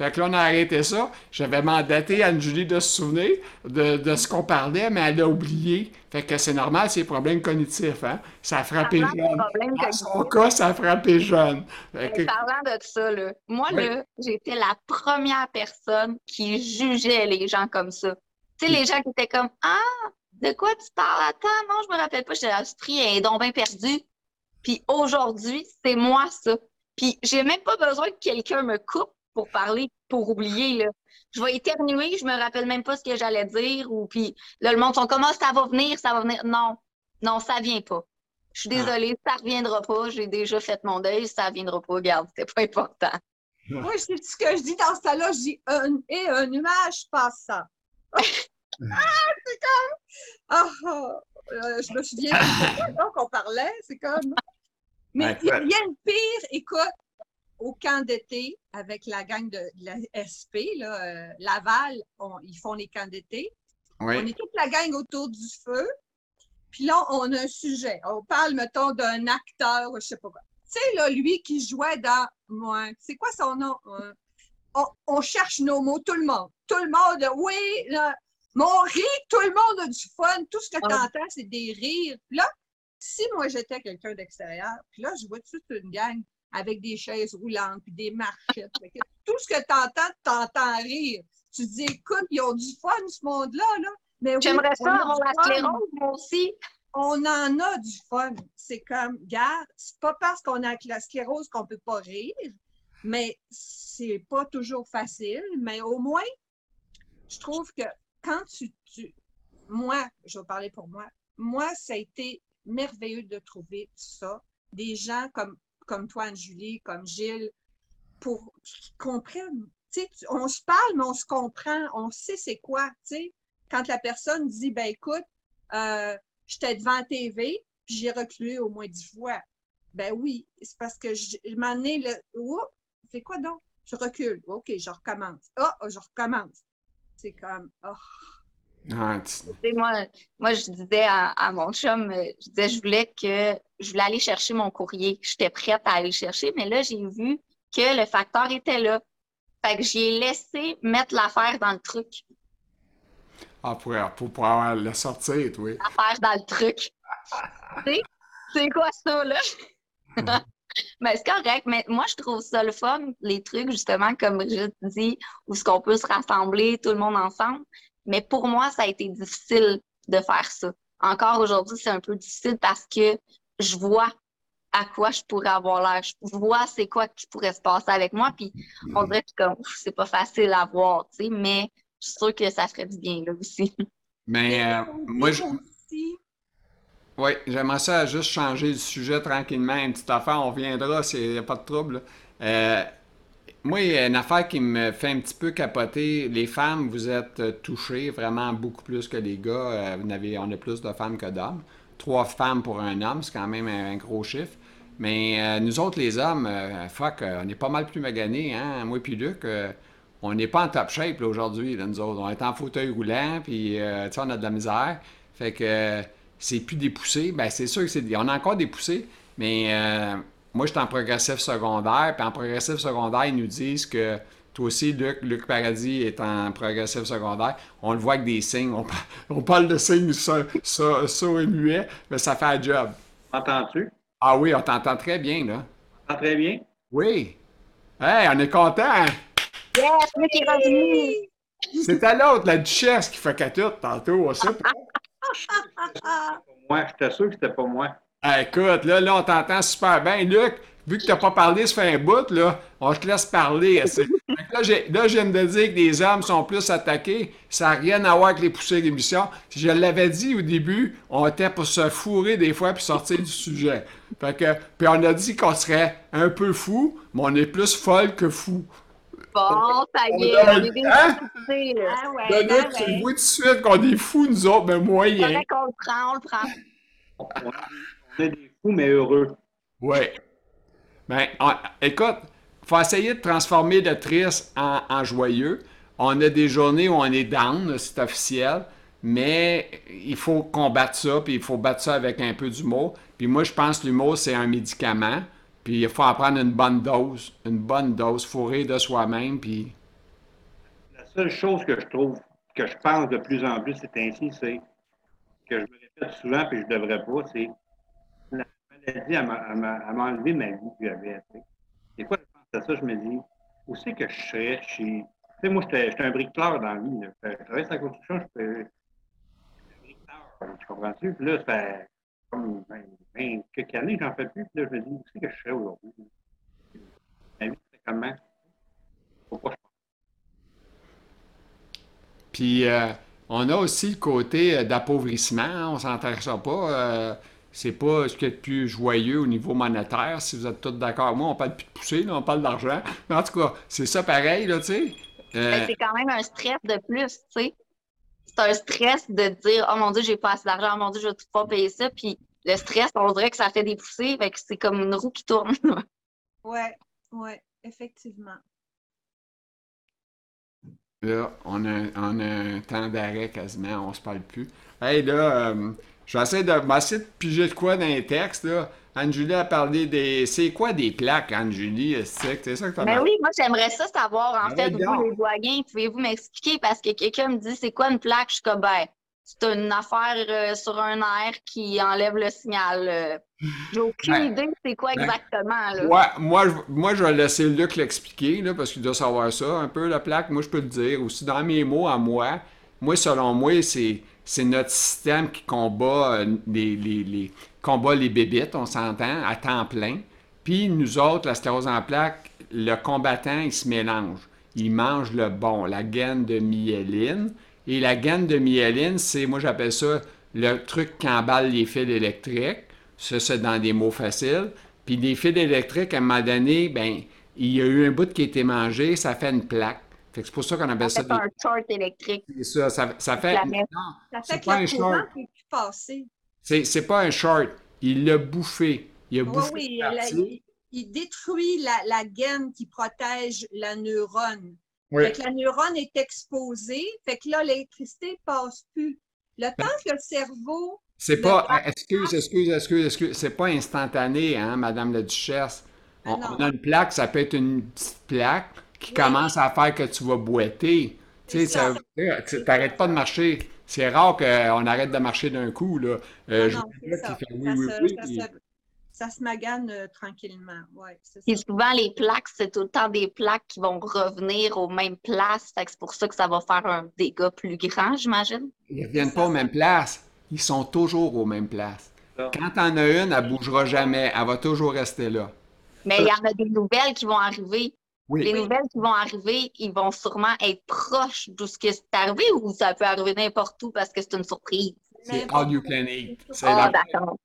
Fait que là, on a arrêté ça. J'avais mandaté Anne-Julie de se souvenir de, ce qu'on parlait, mais elle a oublié. Fait que c'est normal, c'est problèmes cognitifs, hein? Ça a frappé jeune. Dans son cas, ça a frappé jeune. Parlant de ça, là, moi, là, j'étais la première personne qui jugeait les gens comme ça. Tu sais, les gens qui étaient comme Ah, de quoi tu parles? Attends, non, je me rappelle pas, j'étais l'esprit et donc bien perdu. Puis aujourd'hui, c'est moi ça. Puis j'ai même pas besoin que quelqu'un me coupe pour parler, pour oublier. Là. Je vais éternuer, je me rappelle même pas ce que j'allais dire. Ou puis là, le monde sont comme ah, ça va venir, ça va venir. Non, non, ça vient pas. Je suis ah. désolée, ça reviendra pas. J'ai déjà fait mon deuil, ça viendra pas. Regarde, c'était pas important. Moi, c'est ce que je dis dans ce cas-là, je dis un, et un nuage passant. ah, c'est comme. Ah, euh, je me souviens de qu'on parlait, c'est comme. Mais il y a le pire, écoute, au camp d'été avec la gang de, la SP, là, euh, Laval, ils font les camps d'été. On est toute la gang autour du feu. Puis là, on a un sujet. On parle, mettons, d'un acteur, je sais pas quoi. Tu sais, là, lui qui jouait dans. Moi, c'est quoi son nom? Euh, on, cherche nos mots, tout le monde. Tout le monde, oui, là, mon rire, tout le monde a du fun. Tout ce que tu entends, c'est des rires. là, si moi j'étais quelqu'un d'extérieur, puis là, je vois toute une gang avec des chaises roulantes, puis des marchettes. tout ce que tu entends, tu entends rire. Tu te dis, écoute, ils ont du fun, ce monde-là. Là. J'aimerais ça avoir la sclérose, moi aussi. On en a du fun. C'est comme, gars, c'est pas parce qu'on a la sclérose qu'on peut pas rire, mais c'est pas toujours facile. Mais au moins, je trouve que quand tu, tu moi, je vais parler pour moi, moi, ça a été merveilleux de trouver ça. Des gens comme comme toi, Anne-Julie, comme Gilles, pour qu'ils comprennent. on se parle, mais on se comprend, on sait c'est quoi. Quand la personne dit, ben écoute, euh, j'étais devant TV, puis j'ai reculé au moins dix fois. Ben oui, c'est parce que je m'en ai le. Oh, c'est quoi donc? Je recule. OK, je recommence. oh, je recommence. C'est comme. Oh. moi, moi, je disais à, mon chum, je disais, je voulais que je voulais aller chercher mon courrier. J'étais prête à aller le chercher, mais là, j'ai vu que le facteur était là. Fait que j'ai laissé mettre l'affaire dans le truc. Ah, pour, pour pouvoir le sortir, oui. L'affaire dans le truc. c'est quoi ça, là? Mais c'est correct, mais moi, je trouve ça le fun, les trucs, justement, comme je dis, où ce qu'on peut se rassembler, tout le monde ensemble. Mais pour moi, ça a été difficile de faire ça. Encore aujourd'hui, c'est un peu difficile parce que je vois à quoi je pourrais avoir l'air. Je vois c'est quoi qui pourrait se passer avec moi. Puis on dirait que c'est pas facile à voir, tu sais, mais je suis sûre que ça ferait du bien là aussi. Mais euh, moi, je. Oui, j'aimerais ça juste changer de sujet tranquillement. Une petite affaire, on viendra, il n'y a pas de trouble. Euh, moi, il y a une affaire qui me fait un petit peu capoter. Les femmes, vous êtes euh, touchées vraiment beaucoup plus que les gars. Euh, vous avez, on a plus de femmes que d'hommes. Trois femmes pour un homme, c'est quand même un, gros chiffre. Mais euh, nous autres, les hommes, fuck, on est pas mal plus maganés, hein? Moi puis Luc, on n'est pas en top shape aujourd'hui, nous autres. On est en fauteuil roulant, puis on a de la misère. Fait que c'est plus des poussées. Ben, c'est sûr que c'est. On a encore des poussées, mais moi, je suis en progressif secondaire, puis en progressif secondaire, ils nous disent que toi aussi, Luc, Luc Paradis est en progressif secondaire. On le voit avec des signes. On, par- on parle de signes ça, ça, ça et muet, mais ça fait un job. M'entends-tu? Ah oui, on t'entend très bien, là. M'entends très bien? Oui. Hey, on est content. Yes, Luc est revenu! C'était l'autre, la duchesse, qui fait qu'à tout tantôt. on pas. Moi, j'étais sûr que c'était pas moi. Ah, écoute, là, là, on t'entend super bien. Luc, vu que t'as pas parlé, ça fait un bout, là, on te laisse parler. Là, là, je viens de dire que les hommes sont plus attaqués. Ça n'a rien à voir avec les poussées d'émission. Je l'avais dit au début, on était pour se fourrer des fois puis sortir du sujet. Fait que, puis on a dit qu'on serait un peu fou, mais on est plus folle que fou. Bon, ça y est, On on est des Hein? poussés, là. Ah ouais, Luc, tu le ouais. vois tout de suite qu'on est fous, nous autres, mais moyen. qu'on le prend, on le prend. On on est des fous, mais heureux. Oui. On- écoute, faut essayer de transformer le triste en, en joyeux. On a des journées où on est down, c'est officiel, mais il faut combattre ça, puis il faut battre ça avec un peu d'humour. Puis moi, je pense que l'humour, c'est un médicament, puis il faut en prendre une bonne dose, une bonne dose, faut rire de soi-même, puis... La seule chose que je trouve, que je pense de plus en plus, c'est ainsi, c'est que je me répète souvent, puis je devrais pas, c'est maladie, elle m'a- enlevé ma vie que j'avais. Des fois, je pense à ça, je me dis, où c'est que je serais chez. Tu sais, moi, j'étais un bricoleur dans la vie. là. Je travaillais sur la construction, je j'étais un bricoleur, Tu comprends-tu? Puis là, ça fait comme 20, 20 quelques années que j'en fais plus. Puis là, je me dis, où c'est que je serais aujourd'hui? Ma vie, c'est comment? Que je Puis euh, on a aussi le côté euh, d'appauvrissement, hein, on s'intéressera pas. euh, c'est pas ce qui est le plus joyeux au niveau monétaire, si vous êtes tous d'accord avec moi. On parle plus de pousser, là, on parle d'argent. Mais en tout cas, c'est ça pareil, là, tu sais. Euh, c'est quand même un stress de plus, tu sais. C'est un stress de dire Oh mon Dieu, j'ai pas assez d'argent, oh mon Dieu, je vais tout pas payer ça. Puis le stress, on dirait que ça fait des poussées, fait que c'est comme une roue qui tourne. Ouais, ouais, effectivement. Là, on a, on a un temps d'arrêt quasiment, on se parle plus. Hey, là, euh, je vais essayer de, piger de quoi dans les textes, là. Anne-Julie a parlé des... C'est quoi des plaques, Anne-Julie? C'est ça que t'as Mais marqué? oui, moi j'aimerais ça savoir, en Ben fait, vous les doyens, pouvez-vous m'expliquer? Parce que quelqu'un me dit c'est quoi une plaque? Je suis comme ben, c'est une affaire euh, sur un air qui enlève le signal. euh. J'ai aucune Ben, idée c'est quoi ben, exactement, là. Ouais, moi, je, moi, je vais laisser Luc l'expliquer, là, parce qu'il doit savoir ça, un peu, la plaque. Moi, je peux le dire aussi dans mes mots à moi. Moi, selon moi, c'est, c'est notre système qui combat euh, combat les bébites, on s'entend, à temps plein. Puis nous autres, la sclérose en plaques, le combattant, il se mélange. Il mange le bon, la gaine de myéline. Et la gaine de myéline, c'est, moi, j'appelle ça le truc qui emballe les fils électriques. Ça, c'est dans des mots faciles. Puis des fils électriques, à un moment donné, ben, il y a eu un bout qui a été mangé, ça fait une plaque. Fait que c'est pour ça qu'on appelle ça C'est des... un short électrique. c'est ça, ça, ça fait... La messe. Non, Ça fait que pas un le courant short. passer. c'est, c'est pas un short. Il l'a bouffé. Il a Oui, bouffé oui, la- il, il détruit la, la gaine qui protège la neurone. Oui. Fait que la neurone est exposée, fait que là, l'électricité ne passe plus. Le Ben temps que le cerveau, C'est Le pas... plaque- Excuse, excuse, excuse, excuse. C'est pas instantané, hein, Madame la Duchesse. On, Ah non. on a une plaque, ça peut être une petite plaque qui Oui. commence à faire que tu vas boiter. Tu sais, C'est ça, ça. veut dire que tu t'arrêtes pas de marcher. C'est rare qu'on arrête de marcher d'un coup, là. Euh, je non, ça. oui, se- oui, ça puis- se- ça se magane euh, tranquillement. Ouais, ça. souvent, les plaques, c'est tout le temps des plaques qui vont revenir aux mêmes places. Fait que c'est pour ça que ça va faire un dégât plus grand, j'imagine. Ils reviennent pas aux mêmes places. Ils sont toujours aux mêmes places. Quand t'en as une, elle bougera jamais. Elle va toujours rester là. Mais il y en a des nouvelles qui vont arriver. Oui. Les nouvelles qui vont arriver, ils vont sûrement être proches de ce qui est arrivé ou ça peut arriver n'importe où parce que c'est une surprise. C'est all you can eat. C'est Ah,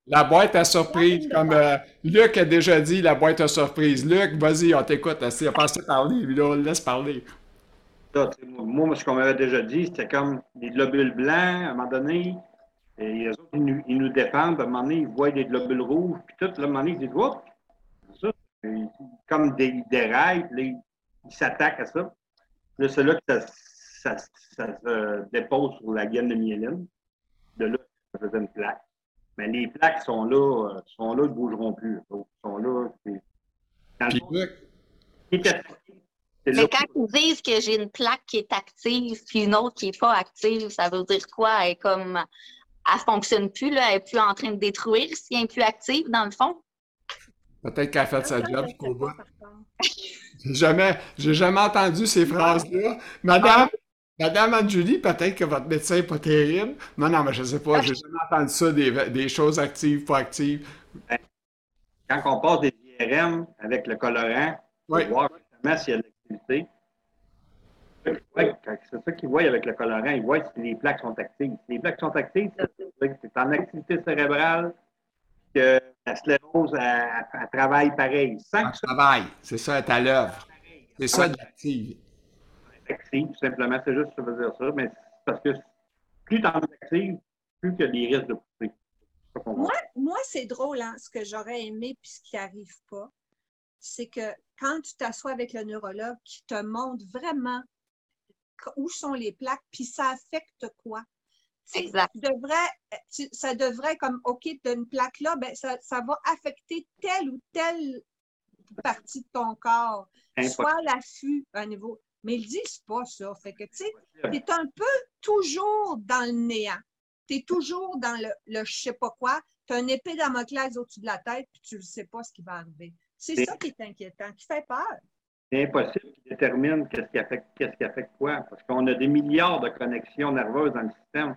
la, boîte à surprise, comme euh, Luc a déjà dit, la boîte à surprise. Luc, vas-y, on t'écoute. Pas assez parler, puis là, on le laisse parler. Moi, ce qu'on m'avait déjà dit, c'était comme des globules blancs, à un moment donné, et les autres, ils nous, ils nous défendent, à un moment donné, ils voient des globules rouges, puis tout, là, à un moment donné, ils disent, Oups! Comme des, ils déraillent, puis là, ils s'attaquent à ça. Là, c'est là que ça, ça, ça se dépose sur la gaine de myéline. De là, ça faisait une plaque. Mais les plaques sont là, euh, sont là, ils ne bougeront plus. Ils sont là, Puis Mais quand ils disent que j'ai une plaque qui est active puis une autre qui n'est pas active, ça veut dire quoi? Elle est comme elle fonctionne plus, là, elle n'est plus en train de détruire si elle n'est plus active, dans le fond. Peut-être qu'elle a fait sa Ça, job jusqu'au bout. J'ai jamais, j'ai jamais entendu ces phrases-là. Madame, Madame Anne-Julie, peut-être que votre médecin n'est pas terrible. Non, non, mais je sais pas, j'ai jamais entendu ça, des, des choses actives, pas actives. Quand on passe des IRM avec le colorant, pour Oui. voir justement s'il y a de l'activité. C'est ça qu'ils voient avec le colorant. Ils voient si les plaques sont actives. Si les plaques sont actives, c'est en activité cérébrale que la sclérose, elle, elle travaille pareil. Sans Un que ça travail, c'est ça, est à l'œuvre. C'est ça l'active. active, tout simplement. C'est juste ça veut dire ça. Mais c'est parce que plus tu en es active, plus il y a des risques de pousser. Moi, moi c'est drôle, hein, ce que j'aurais aimé puis ce qui n'arrive pas, c'est que quand tu t'assois avec le neurologue qui te montre vraiment où sont les plaques, puis ça affecte quoi? Exact. tu devrais, tu- ça devrait comme, OK, tu as une plaque là, ben, ça, ça va affecter telle ou telle partie de ton corps. Soit l'affût à un niveau. Mais ils disent pas ça. Fait que, tu sais, tu es un peu toujours dans le néant. Tu es toujours dans le, le je sais pas quoi. Tu as une épée Damoclès au-dessus de la tête, puis tu ne sais pas ce qui va arriver. C'est ça qui est inquiétant, qui fait peur. C'est impossible qu'ils déterminent qu'est-ce qui affecte, qu'est-ce qui affecte quoi, parce qu'on a des milliards de connexions nerveuses dans le système.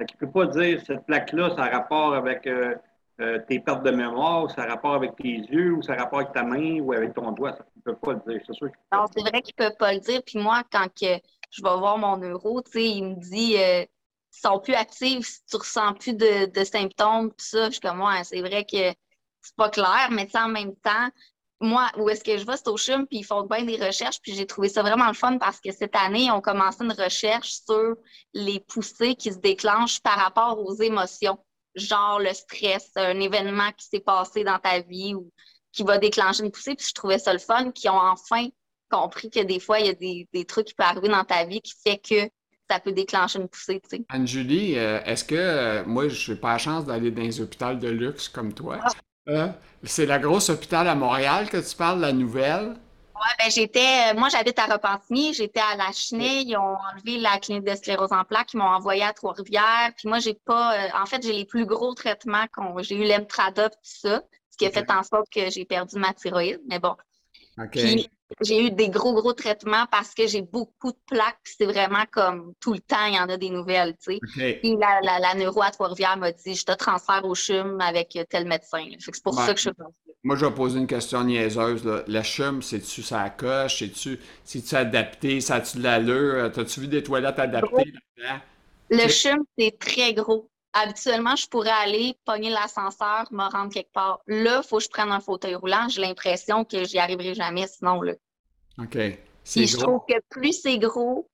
Fait qu'il ne peut pas dire cette plaque-là, ça a rapport avec euh, euh, tes pertes de mémoire, ou ça a rapport avec tes yeux, ou ça a rapport avec ta main, ou avec ton doigt. Ça, il ne peut pas le dire. C'est sûr qu'il peut Non, c'est vrai qu'ils ne peuvent pas le dire. Puis moi, quand que je vais voir mon neuro, il me dit euh, ils sont plus actifs si tu ressens plus de, symptômes, tout ça. Je suis comme ouais, c'est vrai que c'est pas clair, mais en même temps, moi, où est-ce que je vais, c'est au CHUM, puis ils font bien des recherches, puis j'ai trouvé ça vraiment le fun parce que cette année, ils ont commencé une recherche sur les poussées qui se déclenchent par rapport aux émotions, genre le stress, un événement qui s'est passé dans ta vie ou qui va déclencher une poussée, puis je trouvais ça le fun, qu'ils ont enfin compris que des fois, il y a des, des trucs qui peuvent arriver dans ta vie qui fait que ça peut déclencher une poussée, tu sais. Anne-Julie, euh, est-ce que euh, moi, je n'ai pas la chance d'aller dans les hôpitaux de luxe comme toi? Hein? C'est la grosse hôpital à Montréal que tu parles, la nouvelle? Ouais, ben j'étais, euh, moi j'habite à Repentigny, j'étais à La Chenée, ils ont enlevé la clinique de sclérose en plaques, ils m'ont envoyé à Trois-Rivières, puis moi j'ai pas, euh, en fait j'ai les plus gros traitements, qu'on- j'ai eu l'Emtrada, tout ça, ce qui a fait en sorte que j'ai perdu ma thyroïde, mais bon. OK. Puis j'ai eu des gros, gros traitements parce que j'ai beaucoup de plaques, c'est vraiment comme tout le temps, il y en a des nouvelles, tu sais. Puis la, la, la neuro à Trois-Rivières m'a dit, je te transfère au CHUM avec tel médecin. là. C'est pour Ouais. ça que je suis. Moi, je vais poser une question niaiseuse. Là. Le chum, c'est-tu ça coche? C'est-tu c'est-tu adapté? Ça a-tu de l'allure? T'as-tu vu des toilettes adaptées là-dedans? Le. CHUM, c'est très gros. Habituellement, je pourrais aller pogner l'ascenseur, me rendre quelque part. Là, il faut que je prenne un fauteuil roulant. J'ai l'impression que j'y arriverai jamais sinon. Là. OK. Puis je trouve que plus c'est gros,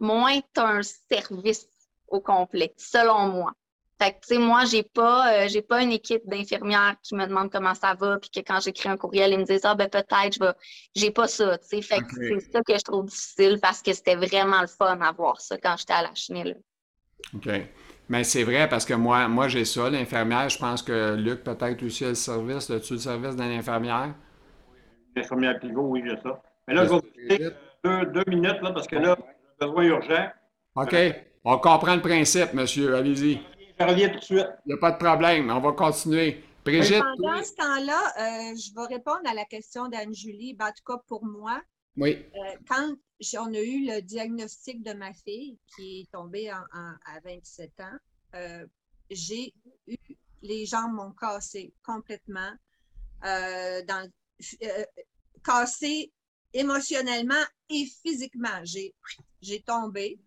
moins tu as un service au complet, selon moi. Fait que, tu sais, moi, j'ai pas, euh, j'ai pas une équipe d'infirmières qui me demande comment ça va, puis que quand j'écris un courriel, ils me disent, ah, ben, peut-être, je vais. J'ai pas ça, tu sais. Fait que c'est ça que je trouve difficile parce que c'était vraiment le fun à voir ça quand j'étais à la chenille. OK. Mais c'est vrai parce que moi, moi j'ai ça, l'infirmière. Je pense que Luc, peut-être aussi, a le service. As-tu le service d'un infirmière? L'infirmière pivot, oui, j'ai ça. Mais là, je vais vous dire deux, deux minutes, là, parce que là, j'ai besoin urgent. OK. On comprend le principe, monsieur. Allez-y. Je reviens tout de suite. Il n'y a pas de problème. On va continuer. Brigitte? Pendant ce temps-là, euh, je vais répondre à la question d'Anne-Julie. Ben, en tout cas, pour moi, Oui. euh, quand on a eu le diagnostic de ma fille qui est tombée à 27 ans, euh, j'ai eu les jambes m'ont cassé complètement, euh, euh, cassé émotionnellement et physiquement. J'ai, tombé.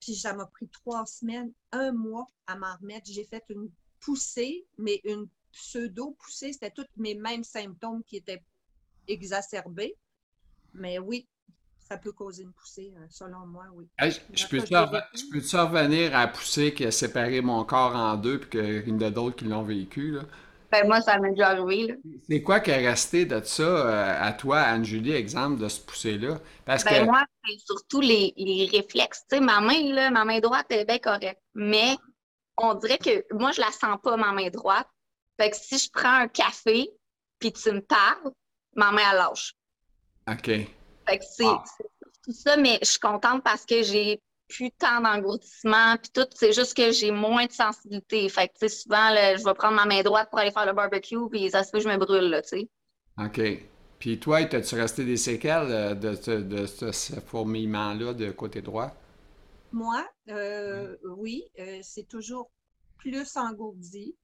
Puis ça m'a pris trois semaines, un mois à m'en remettre. J'ai fait une poussée, mais une pseudo-poussée. C'était tous mes mêmes symptômes qui étaient exacerbés. Mais oui, ça peut causer une poussée, euh, selon moi, oui. Hey, je Ça, peux-tu peux-tu revenir à pousser qui a séparé mon corps en deux puis qu'il y en a d'autres qui l'ont vécu, là? Ben, moi, ça m'est déjà arrivé, là. C'est quoi qui est resté de ça euh, à toi, Anne-Julie, exemple, de ce pousser-là? Parce Ben, que, moi, c'est surtout les, les réflexes. Tu sais, ma main, là, ma main droite est bien correcte. Mais on dirait que moi, je la sens pas, ma main droite. Fait que si je prends un café, puis tu me parles, ma main, elle lâche. OK. Fait que c'est Ah. tout ça, mais je suis contente parce que j'ai plus tant d'engourdissement, puis tout, c'est juste que j'ai moins de sensibilité. Fait que, tu sais, souvent, là, je vais prendre ma main droite pour aller faire le barbecue, puis ça se peut que je me brûle, là, tu sais. OK. Puis toi, t'as-tu resté des séquelles euh, de, ce- de ce, ce fourmillement-là de côté droit? Moi, euh, oui, euh, c'est toujours plus engourdi,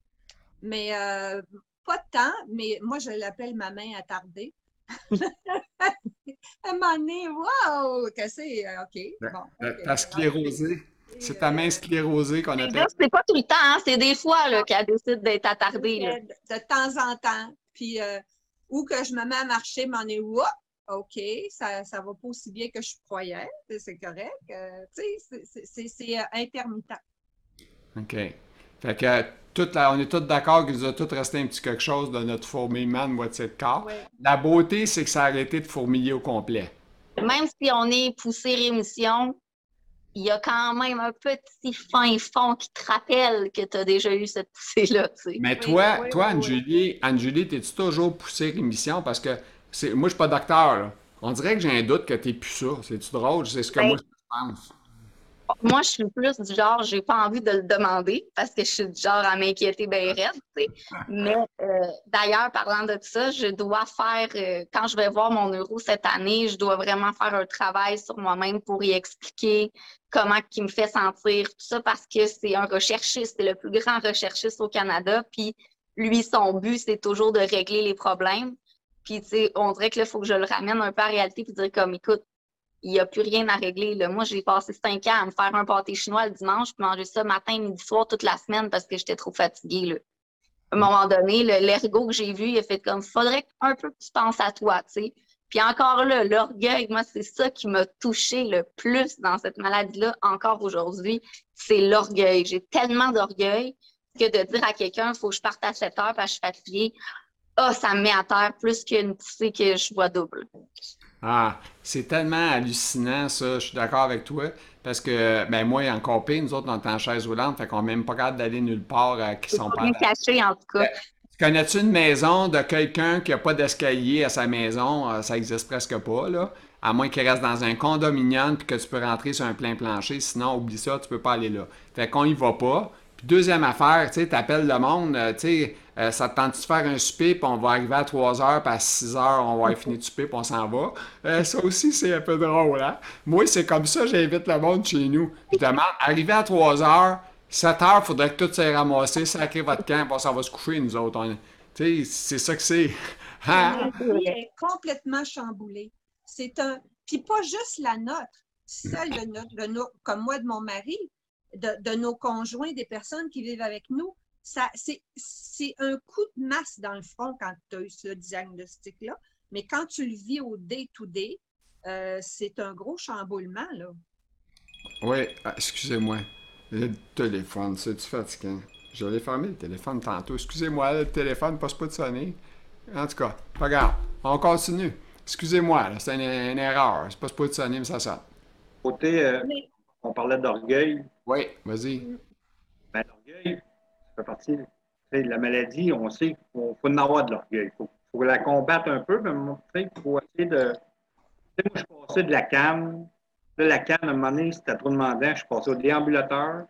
mais euh, pas tant, mais moi, je l'appelle ma main attardée. À un moment donné, wow, que c'est, euh, OK. Bon, Euh, ok, Ta sclérosée. C'est ta main euh, sclérosée qu'on Mais appelle. c'est pas tout le temps, hein, c'est des fois là, qu'elle décide d'être attardée. Là. de, temps en temps. Puis, euh, ou que je me mets à marcher, m'en est, Ouah, OK, ça ça va pas aussi bien que je croyais, c'est- correct. Euh, tu sais, c'est- intermittent. OK. Fait que on est tous d'accord qu'il nous a tous resté un petit quelque chose de notre fourmillement de moitié de corps. La beauté, c'est que ça a arrêté de fourmiller au complet. Même si on est poussé rémission, il y a quand même un petit fin fond qui te rappelle que tu as déjà eu cette poussée-là. tu sais. Mais toi, oui, toi. Anne-Julie, Anne-Julie, t'es-tu toujours poussé rémission? Parce que moi, je suis pas docteur, là. On dirait que j'ai un doute que t'es plus ça. C'est-tu drôle? C'est ce que Ben, moi, je pense. Moi, je suis plus du genre, j'ai pas envie de le demander parce que je suis du genre à m'inquiéter bien raide. tu sais. Mais euh, d'ailleurs, parlant de ça, je dois faire, euh, quand je vais voir mon neuro cette année, je dois vraiment faire un travail sur moi-même pour y expliquer comment il me fait sentir, tout ça, parce que c'est un recherchiste, c'est le plus grand recherchiste au Canada. Puis lui, son but, c'est toujours de régler les problèmes. Puis, tu sais, on dirait que là, il faut que je le ramène un peu à la réalité puis dire comme, écoute, il n'y a plus rien à régler. Là. Moi, j'ai passé cinq ans à me faire un pâté chinois le dimanche, puis manger ça matin, midi, soir, toute la semaine parce que j'étais trop fatiguée. Là. À un moment donné, le- l'ergot que j'ai vu, il a fait comme faudrait un peu que tu penses à toi, tu sais. Puis encore là, l'orgueil, moi, c'est ça qui m'a touché le plus dans cette maladie-là, encore aujourd'hui, c'est l'orgueil. J'ai tellement d'orgueil que de dire à quelqu'un, il faut que je parte à 7 heures parce que je suis fatiguée, ah, ça me met à terre plus qu'une poussée que je vois double. Ah, c'est tellement hallucinant, ça. Je suis d'accord avec toi. Parce que, ben, moi, encore pire, nous autres, on est en chaise roulante, fait qu'on n'est même pas capable d'aller nulle part euh, qui sont pas. Rien caché, en tout cas. Connais-tu une maison de quelqu'un qui n'a pas d'escalier à sa maison? Euh, Ça existe presque pas, là. À moins qu'il reste dans un condominium puis que tu peux rentrer sur un plein plancher. Sinon, oublie ça, tu peux pas aller là. Fait qu'on y va pas. Puis deuxième affaire, tu sais, t'appelles le monde, euh, tu sais, euh, ça te tente de faire un souper, puis on va arriver à 3 heures, puis à 6 heures, on va avoir fini de souper, puis on s'en va. Euh, ça aussi, c'est un peu drôle, hein? Moi, c'est comme ça, j'invite le monde chez nous. Je demande, arrivé à 3 heures, 7 heures, faudrait que tout s'est ramassé, sacré votre camp, puis on s'en va se coucher, nous autres. On- Tu sais, c'est ça que c'est. Hein? La vie est complètement chamboulée. C'est un. Puis pas juste la nôtre, celle de, notre, de nos, comme moi, de mon mari, de, de nos conjoints, des personnes qui vivent avec nous. Ça, c'est, c'est un coup de masse dans le front quand tu as eu ce diagnostic-là. Mais quand tu le vis au day-to-day, euh, c'est un gros chamboulement, là. Oui, ah, excusez-moi. Le téléphone, c'est-tu fatigant? J'allais fermer le téléphone tantôt. Excusez-moi, le téléphone passe pas de sonner. En tout cas, pas grave. On continue. Excusez-moi, là, c'est une, une erreur. C'est pas supposé de sonner, mais ça sonne. Côté, euh, Mais- on parlait d'orgueil. Oui, vas-y. Ben, l'orgueil, ça fait partie de la maladie. On sait qu'il faut, faut en avoir de l'orgueil. Il faut, faut la combattre un peu, mais il faut essayer de. Tu sais, moi, je suis passé de la canne. Là, la canne, à un moment donné, c'était trop demandant. Je suis passé au déambulateur.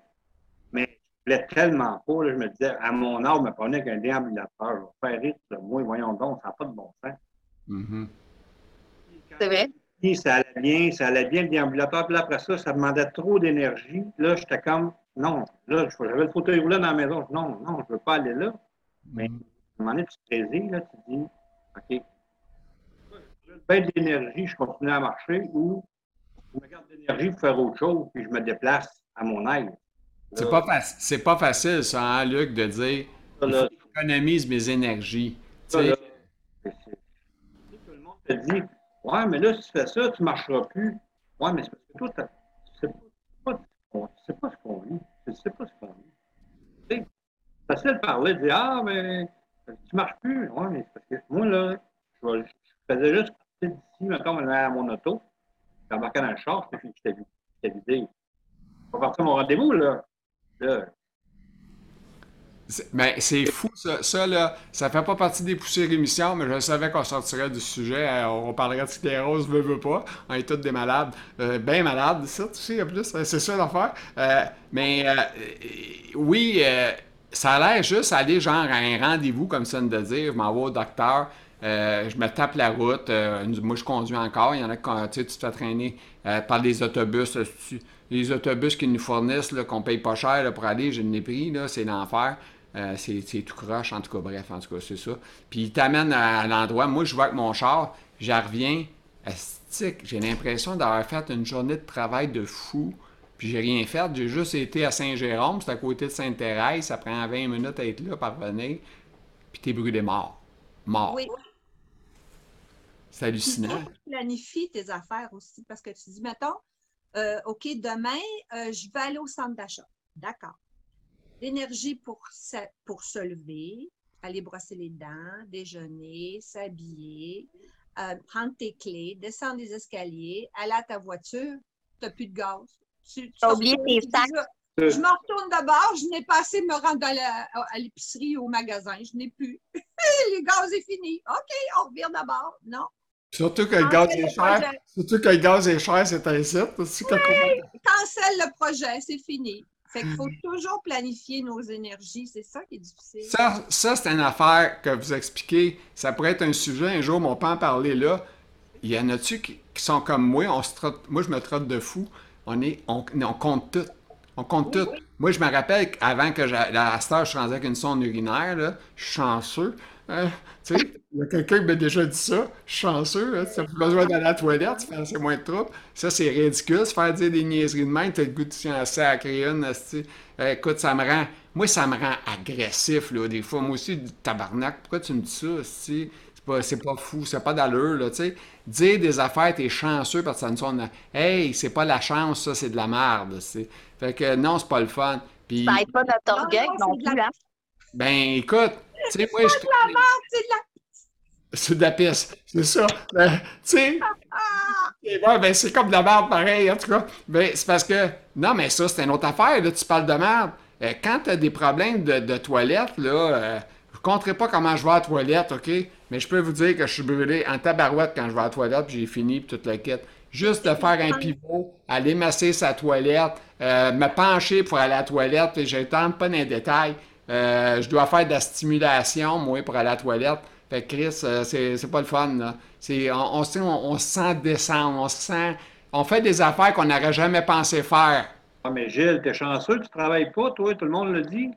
Mais je voulais tellement pas. là, je me disais, à mon âge, je me prenais qu'un déambulateur. Je vais faire rire, moi, voyons donc, ça n'a pas de bon sens. Mhm. C'est vrai? Puis, ça allait bien, ça allait bien le déambulateur. Puis là, après ça, ça demandait trop d'énergie. Là, j'étais comme, non, là, j'avais le fauteuil roulant dans la maison. Non, non, je ne veux pas aller là. Mais à un moment donné, tu te saisis, là, tu te dis, OK, bien de l'énergie, je continue à marcher ou je me garde de l'énergie pour faire autre chose, puis je me déplace à mon aise. C'est pas, c'est pas facile, ça, hein, Luc, de dire j'économise mes énergies. Tu ça, sais, là, Tout le monde te dit, ouais, mais là, si tu fais ça, tu ne marcheras plus. Ouais, mais c'est parce que toi, tu tu sais pas ce qu'on vit. Tu sais pas ce qu'on vit. C'est facile de parler, de dire, ah, mais tu marches plus. Ouais, mais c'est parce que moi, là, je, je faisais juste partir d'ici, maintenant, à mon auto, j'embarquais dans le char, puis vi- j'étais vidé. Je vais partir mon rendez-vous, là. Là, C'est- Ben, c'est fou, ça. Ça, là, ça fait pas partie des poussières émissions, mais je savais qu'on sortirait du sujet. Euh, On parlerait de sclérose, veut, veut pas. On est tous des malades. Euh, ben malades, ça, tu sais, en plus. euh, C'est ça l'affaire. Euh, mais, euh, oui, ça a l'air juste aller, genre, à un rendez-vous, comme ça de dire. Je m'en vais au docteur. je me tape la route. moi, je conduis encore. Il y en a quand tu te fais traîner par les autobus. les autobus qu'ils nous fournissent, qu'on paye pas cher pour aller, je l'ai pris, c'est l'enfer. Euh, c'est tout croche, en tout cas, bref, en tout cas, c'est ça. Puis il t'amène à, à l'endroit. Moi, je vois avec mon char, j'en reviens, astique, j'ai l'impression d'avoir fait une journée de travail de fou. Puis j'ai rien fait, j'ai juste été à Saint-Jérôme, c'est à côté de Sainte-Thérèse, ça prend 20 minutes à être là, parvenir, puis t'es brûlé mort. Mort. Oui. C'est hallucinant. Tu planifies tes affaires aussi parce que tu dis, mettons, euh, OK, demain, euh, je vais aller au centre d'achat. D'accord. L'énergie pour, se- pour se lever, aller brosser les dents, déjeuner, s'habiller, euh, prendre tes clés, descendre les escaliers, aller à ta voiture, tu n'as plus de gaz. Tu, te oublié tes sacs. Je, je me retourne d'abord, je n'ai pas assez de me rendre à l'épicerie ou au magasin, je n'ai plus. le gaz est fini. OK, on revient d'abord. Non. Surtout que le gaz est cher. Surtout que le gaz est cher, c'est un site. Cancelle le projet, c'est fini. Fait qu'il faut toujours planifier nos énergies. C'est ça qui est difficile. Ça, ça c'est une affaire que vous expliquez. Ça pourrait être un sujet un jour, mais on peut en parler là. Il y en a-tu qui, qui sont comme moi? On se trotte- moi, je me trotte de fou. On, est, on, on compte tout. On compte tout. Moi, je me rappelle qu'avant que cette heure, je suis rendu avec une sonde urinaire, là, je suis chanceux. Hein? Tu sais, il y a quelqu'un qui m'a déjà dit ça. Je suis chanceux. Hein? Tu n'as plus besoin d'aller à la toilette, tu fais assez moins de troubles. Ça, c'est ridicule. Se faire dire des niaiseries de même, tu as le goût de tiens à créer une. Euh, écoute, ça me rend. Moi, ça me rend agressif, là, des fois. Moi aussi, du tabarnak. Pourquoi tu me dis ça, esti? C'est pas, c'est pas fou, c'est pas d'allure, là, tu sais. Dire des affaires, t'es chanceux parce que ça ne sonne. Hey, c'est pas la chance, ça, c'est de la merde, tu sais. Fait que non, c'est pas le fun. Puis, Ça aide pas notre Non, orgueil non, non c'est de la- plus. hein. ben, écoute, tu sais, moi, je. C'est de la... C'est de la pisse, c'est ça. Ben, tu sais. Et ouais, ben, c'est comme de la merde pareil, en tout cas. Ben, c'est parce que. Non, mais ça, c'est une autre affaire, là. Tu parles de merde. Euh, quand tu as des problèmes de, de toilette, là, euh, je ne compterai pas comment je vais à la toilette, OK? Mais je peux vous dire que je suis brûlé en tabarouette quand je vais à la toilette, puis j'ai fini, puis toute la quête. Juste de faire un pivot, aller masser sa toilette, euh, me pencher pour aller à la toilette, puis je ne pas dans les détails. Euh, je dois faire de la stimulation, moi, pour aller à la toilette. Fait que Chris, euh, c'est c'est pas le fun, là. C'est, on, on, se- on, on se sent descendre, on se sent... On fait des affaires qu'on n'aurait jamais pensé faire. Ah, mais Gilles, t'es chanceux, tu travailles pas, toi, tout le monde le dit?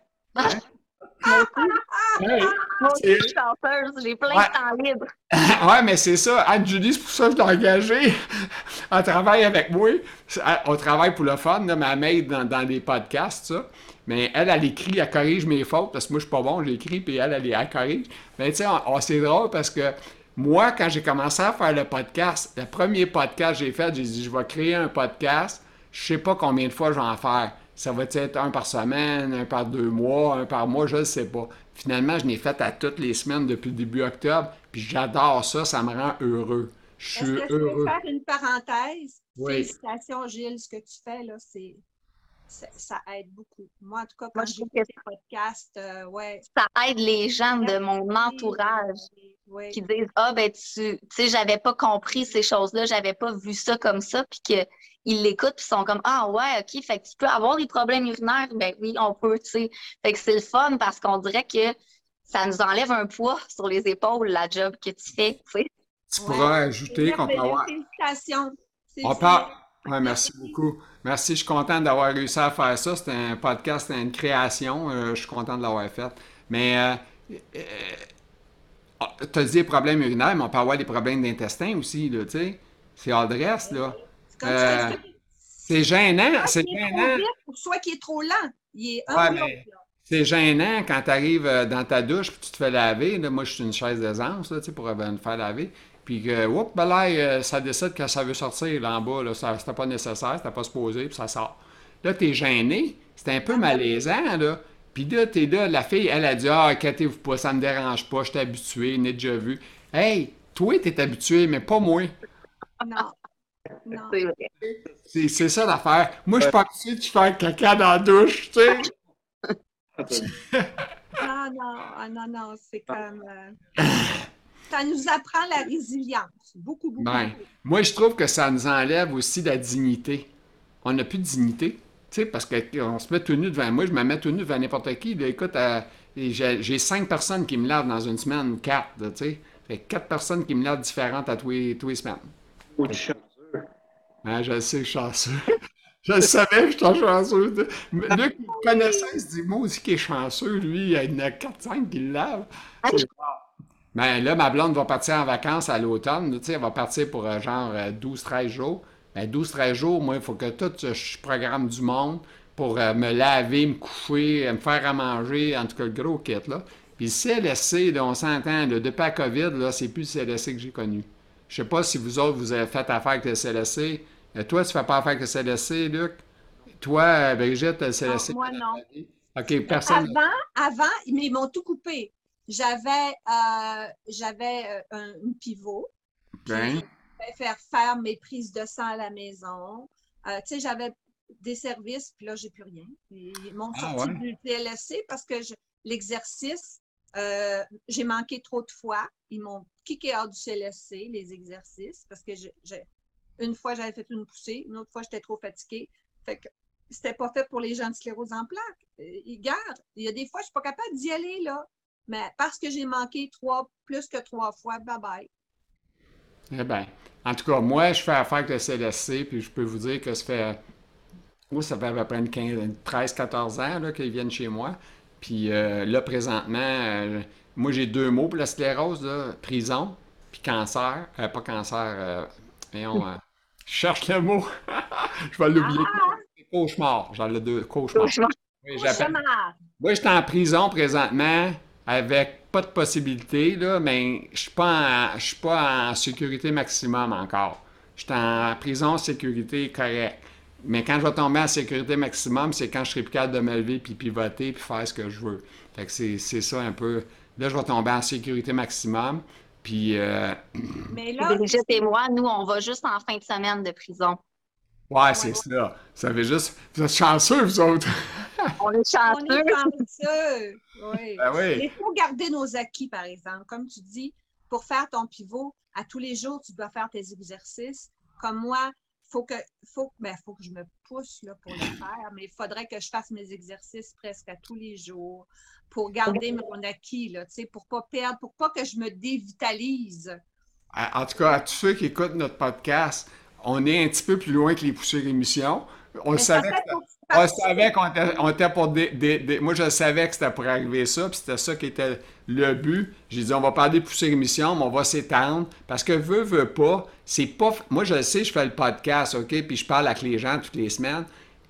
Hey, Moi aussi, je suis chanceuse. J'ai plein Ouais. de temps libre. ouais, mais c'est ça. Anne-Julie, c'est pour ça que je l'ai engagée. Elle travaille avec moi. On travaille pour le fun, là, mais elle m'aide dans, dans les podcasts, ça. Mais elle, elle écrit, elle corrige mes fautes, parce que moi, je suis pas bon, j'écris, puis elle, elle, elle corrige. Mais tu sais, on- on- c'est drôle parce que moi, quand j'ai commencé à faire le podcast, le premier podcast que j'ai fait, j'ai dit, je vais créer un podcast. Je sais pas combien de fois je vais en faire. Ça va être un par semaine, un par deux mois, un par mois, je ne sais pas. Finalement, je l'ai fait à toutes les semaines depuis le début octobre, puis j'adore ça, ça me rend heureux. Je Est-ce suis que je peux heureux. faire une parenthèse? Oui. Félicitations, Gilles, ce que tu fais, là, c'est. Ça, aide beaucoup. Moi, en tout cas, quand Moi, je j'ai que tes podcasts, euh, ouais. Ça aide les gens de mon entourage Oui. qui disent Ah, ben, tu tu sais, j'avais pas compris ces choses-là, j'avais pas vu ça comme ça, puis qu'ils l'écoutent, puis ils sont comme Ah, ouais, OK, fait que tu peux avoir des problèmes urinaires. Ben oui, on peut, tu sais. Fait que c'est le fun parce qu'on dirait que ça nous enlève un poids sur les épaules, la job que tu fais, tu sais. Tu Ouais. pourras ajouter qu'on peut avoir. On parle. Ouais, merci beaucoup. Merci, je suis content d'avoir réussi à faire ça. C'était un podcast, c'était une création. euh, je suis content de l'avoir fait. Mais euh, tu as dit des problèmes urinaires, mais on peut avoir des problèmes d'intestin aussi, tu sais. C'est adresse, là. c'est comme Euh, ça. C'est gênant, c'est gênant. ou soit qui est trop lent. Il est un Ouais. C'est gênant quand tu arrives dans ta douche puis tu te fais laver. Là, moi, je suis une chaise d'aisance tu sais, pour euh, me faire laver. Puis que, oups, ben là, euh, ça décide que ça veut sortir là en bas. Là, ça, c'était pas nécessaire, c'était pas supposé, puis ça sort. Là, t'es gêné. C'est un peu malaisant, là. Puis là, t'es là, la fille, elle a dit Ah, inquiétez-vous pas, ça me dérange pas, je suis habitué, n'ai déjà vu. Hey, toi, t'es habitué, mais pas moi. Non. Non. C'est vrai. C'est, c'est ça l'affaire. Moi, je suis pas habitué de faire caca dans la douche, tu sais. Non, non, ah, non, non, c'est comme. euh, ça nous apprend la résilience. Beaucoup, beaucoup. Ben, moi, je trouve que ça nous enlève aussi de la dignité. On n'a plus de dignité. Tu sais, parce qu'on se met tout nu devant moi, je me mets tout nu devant n'importe qui. là. écoute, euh, j'ai j'ai cinq personnes qui me lavent dans une semaine, quatre, là, tu sais. Fait quatre personnes qui me lavent différentes à tous les, tous les semaines. Ou du chanceux. Hein, je le sais, je suis chanceux. je le savais que j'étais chanceux. Mais Luc, se dit, moi aussi qui est chanceux, lui, il y en a 4-5 qui le lavent. C'est rare. Ben là, ma blonde va partir en vacances à l'automne. Tu sais, elle va partir pour euh, genre euh, 12-13 jours. Ben 12-13 jours, moi, il faut que tout, euh, je programme du monde pour euh, me laver, me coucher, euh, me faire à manger, en tout cas le gros kit, là. Puis le CLSC, là, on s'entend, depuis la COVID, là, c'est plus le CLSC que j'ai connu. Je sais pas si vous autres, vous avez fait affaire avec le CLSC. Euh, toi, tu fais pas affaire avec le CLSC, Luc? Toi, euh, Brigitte, le CLSC? moi, non. OK, personne. Avant, avant, mais ils m'ont tout coupé. J'avais euh, j'avais euh, un, pivot. Ben, Je pouvais faire faire mes prises de sang à la maison. Euh, tu sais, j'avais des services, puis là, j'ai plus rien. Ils m'ont Ah, sorti ouais? du TLSC parce que l'exercice, euh, j'ai manqué trop de fois. Ils m'ont kické hors du CLSC, les exercices, parce que je- je- une fois, j'avais fait une poussée, une autre fois, j'étais trop fatiguée. Fait que c'était pas fait pour les gens de sclérose en plaques. Ils gardent. Il y a des fois, je suis pas capable d'y aller, là. Mais parce que j'ai manqué trois, plus que trois fois, bye-bye. eh ben, en tout cas, moi, je fais affaire avec le CLSC, puis je peux vous dire que ça fait, moi, ça fait à peu près une 13-14 ans là, qu'ils viennent chez moi. Puis euh, là, présentement, euh, moi, j'ai deux mots pour la sclérose, là, prison, puis cancer. Euh, pas cancer, euh, voyons, euh, je cherche le mot. je vais l'oublier. Cauchemar, j'en ai deux, cauchemar. Cauchemar. Oui, Cauchemar. moi, je suis en prison présentement avec pas de possibilité, là, mais je suis pas en, je suis pas en sécurité maximum encore. Je suis en prison sécurité correcte. Mais quand je vais tomber en sécurité maximum, c'est quand je serai plus capable de me lever puis pivoter puis faire ce que je veux. Fait que c'est, c'est ça un peu. Là, je vais tomber en sécurité maximum. Puis, euh, Mais là, Brigitte et moi, nous, on va juste en fin de semaine de prison. ouais, c'est ça. Ça fait juste. Vous êtes chanceux, vous autres. On est on chanceux. est chanceux. Oui. Ben oui. Il faut garder nos acquis, par exemple. Comme tu dis, pour faire ton pivot, à tous les jours, tu dois faire tes exercices. Comme moi, faut que, faut, ben, faut que je me pousse là, pour le faire, mais il faudrait que je fasse mes exercices presque à tous les jours pour garder mon acquis, là, tu sais, pour pas perdre, pour pas que je me dévitalise. En tout cas, à tous ceux qui écoutent notre podcast, on est un petit peu plus loin que les poussées émissions. On Mais savait ça fait que- pour- on savait qu'on était, on était pour des, des- des- Moi, je savais que c'était pour arriver ça, puis c'était ça qui était le but. J'ai dit, on va parler de poussée émission, mais on va s'étendre. Parce que veut, veut pas, c'est pas. Moi, je le sais, je fais le podcast, OK, puis je parle avec les gens toutes les semaines.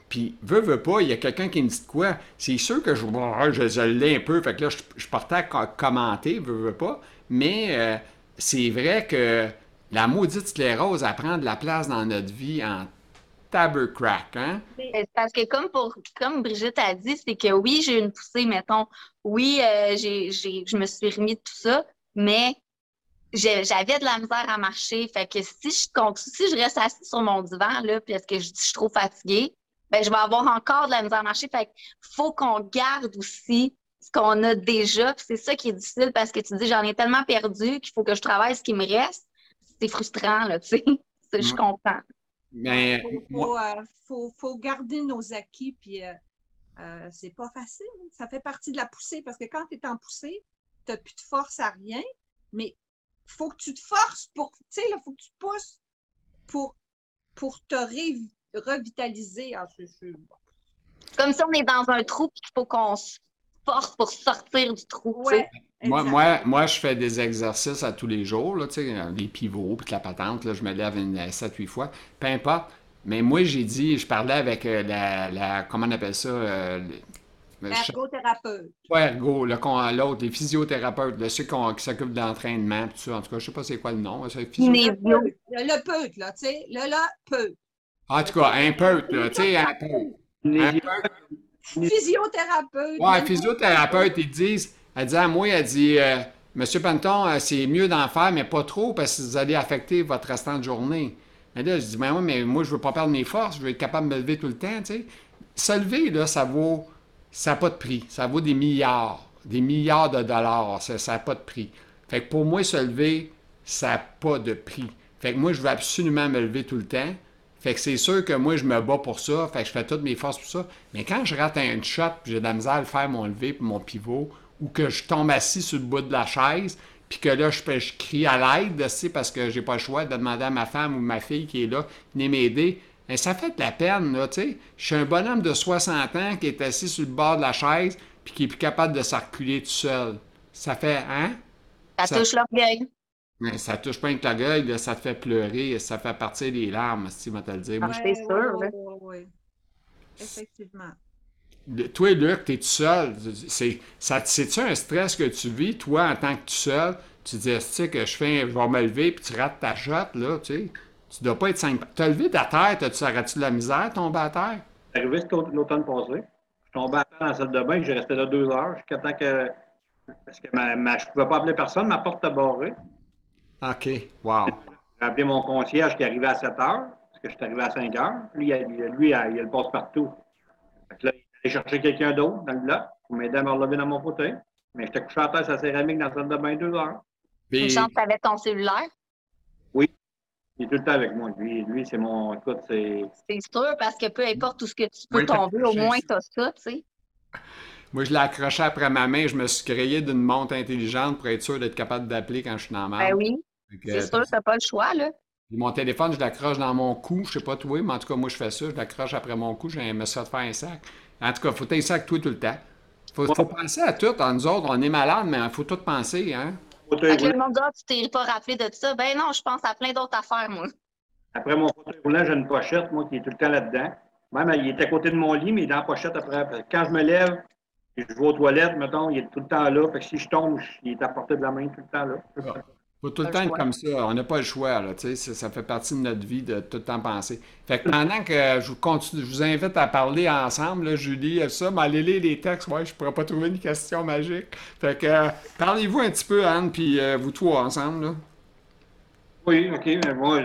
Puis, veut, veut pas, il y a quelqu'un qui me dit de quoi. C'est sûr que je, je, je l'ai un peu. Fait que là, je, je partais à co- commenter, veut, veut pas. Mais euh, c'est vrai que la maudite sclérose, elle prend de la place dans notre vie en tabercrack, hein? Parce que comme pour comme Brigitte a dit, c'est que oui, j'ai une poussée, mettons. Oui, euh, j'ai, j'ai, je me suis remis de tout ça, mais j'avais de la misère à marcher. Fait que si je si je reste assise sur mon divan, là, parce que je, je suis trop fatiguée, ben, je vais avoir encore de la misère à marcher. Fait qu'il faut qu'on garde aussi ce qu'on a déjà. Puis c'est ça qui est difficile parce que tu dis j'en ai tellement perdu qu'il faut que je travaille ce qui me reste. C'est frustrant, là, tu sais. Je comprends. Mais faut, moi, faut, euh, faut- faut garder nos acquis, puis euh, euh, c'est pas facile. Ça fait partie de la poussée, parce que quand tu es en poussée, tu n'as plus de force à rien, mais faut que tu te forces pour, tu sais, il faut que tu pousses pour, pour te ré- revitaliser. Ah, c'est- c'est- Comme si on est dans un trou puis qu'il faut qu'on se force pour sortir du trou. tu sais. Ouais, Moi, moi, moi, je fais des exercices à tous les jours, là, euh, les pivots, puis la patente, là, je me lève une 7-8 fois, peu importe. Mais moi, j'ai dit, je parlais avec euh, la, la- comment on appelle ça, euh, le- le chef- Ergothérapeute. pas ergo, le con- l'autre, les physiothérapeutes, là, ceux qui s'occupent de l'entraînement, tout ça, en tout cas, je sais pas c'est quoi le nom, Le peut, le, peut, là, tu sais, le là peut. En tout cas, un peu, là, tu sais, un peu. Un peu. Physiothérapeute. Ouais, physiothérapeute, ils disent, elle dit à moi, elle dit, euh, Monsieur Panton, euh, c'est mieux d'en faire, mais pas trop, parce que vous allez affecter votre restant de journée. Mais là, je dis, ben oui, mais moi, je veux pas perdre mes forces, je veux être capable de me lever tout le temps, tu sais. Se lever, là, ça vaut, ça n'a pas de prix, ça vaut des milliards. Des milliards de dollars. Ça n'a pas de prix. Fait que pour moi, se lever, ça n'a pas de prix. Fait que moi, je veux absolument me lever tout le temps. Fait que c'est sûr que moi, je me bats pour ça. Fait que je fais toutes mes forces pour ça. Mais quand je rate un shot, puis j'ai de la misère à faire mon lever puis mon pivot, ou que je tombe assis sur le bout de la chaise, puis que là, je, je crie à l'aide, parce que j'ai pas le choix de demander à ma femme ou ma fille qui est là, venez m'aider. Mais ça fait de la peine, là, tu sais. Je suis un bonhomme de 60 ans qui est assis sur le bord de la chaise, puis qui est plus capable de s'arculer tout seul. Ça fait, hein? Ça, touche l'orgueil. Mais ça touche pas avec l'orgueil, ça te fait pleurer, ça fait partir des larmes, si tu te le dire. Moi, c'est sûr. Oui, oui, oui. Effectivement. Toi, Luc, tu es tout seul. C'est-tu un stress que tu vis, toi, en tant que tout seul? Tu dis, tu sais, que je fais, je vais me lever, puis tu rates ta shot, là, tu sais? Tu dois pas être simple. Tu as levé ta terre, tu arrêté de la misère, tomber à terre? C'est arrivé l'automne passé. Je tombais à terre dans la salle de bain, j'ai resté là deux heures, jusqu'à temps que. Parce que ma, ma, je ne pouvais pas appeler personne, ma porte était barrée. OK. Wow. J'ai appelé mon concierge qui arrivait à 7 heures, parce que je suis arrivé à 5 heures. Lui, il, lui, il, a le passe-partout. Fait là, il allait chercher quelqu'un d'autre dans le bloc pour m'aider à me relever dans mon fauteuil. Mais j'étais couché à terre sur la céramique dans la salle de bain deux heures. Une chance que tu avais ton cellulaire? Oui. Il est tout le temps avec moi. Lui, lui c'est mon. Écoute, c'est. C'est sûr, parce que peu importe tout ce que tu peux tomber, au moins tu as ça, tu sais. Moi, je l'ai accroché après ma main. Je me suis créé d'une montre intelligente pour être sûr d'être capable d'appeler quand je suis dans ma Ben oui. C'est sûr, tu n'as pas le choix, là. Mon téléphone, je l'accroche dans mon cou. Je sais pas toi, mais en tout cas, moi, je fais ça. Je l'accroche après mon cou. J'ai me ça de faire un sac. En tout cas, il faut un sac toi tout le temps. Il faut, penser à tout. En nous autres, on est malade, mais il faut tout penser. Hein? Que le monde dit, tu t'es pas rappelé de ça. Ben non, je pense à plein d'autres affaires, moi. Après mon fauteuil roulant, j'ai une pochette, moi, qui est tout le temps là-dedans. Même, il est à côté de mon lit, mais il est dans la pochette après. Quand je me lève, je vais aux toilettes, mettons, il est tout le temps là. Fait que si je tombe, il est à portée de la main tout le temps là. Il faut tout le temps être comme ça. On n'a pas le choix. Là, ça fait partie de notre vie de tout le temps penser. Fait que pendant que je vous, continue, je vous invite à parler ensemble, là, Julie, ça, mais allez lire les textes. Ouais, je ne pourrais pas trouver une question magique. Fait que euh, parlez-vous un petit peu, Anne, puis euh, vous trois ensemble. Là. Oui, OK. Mais moi,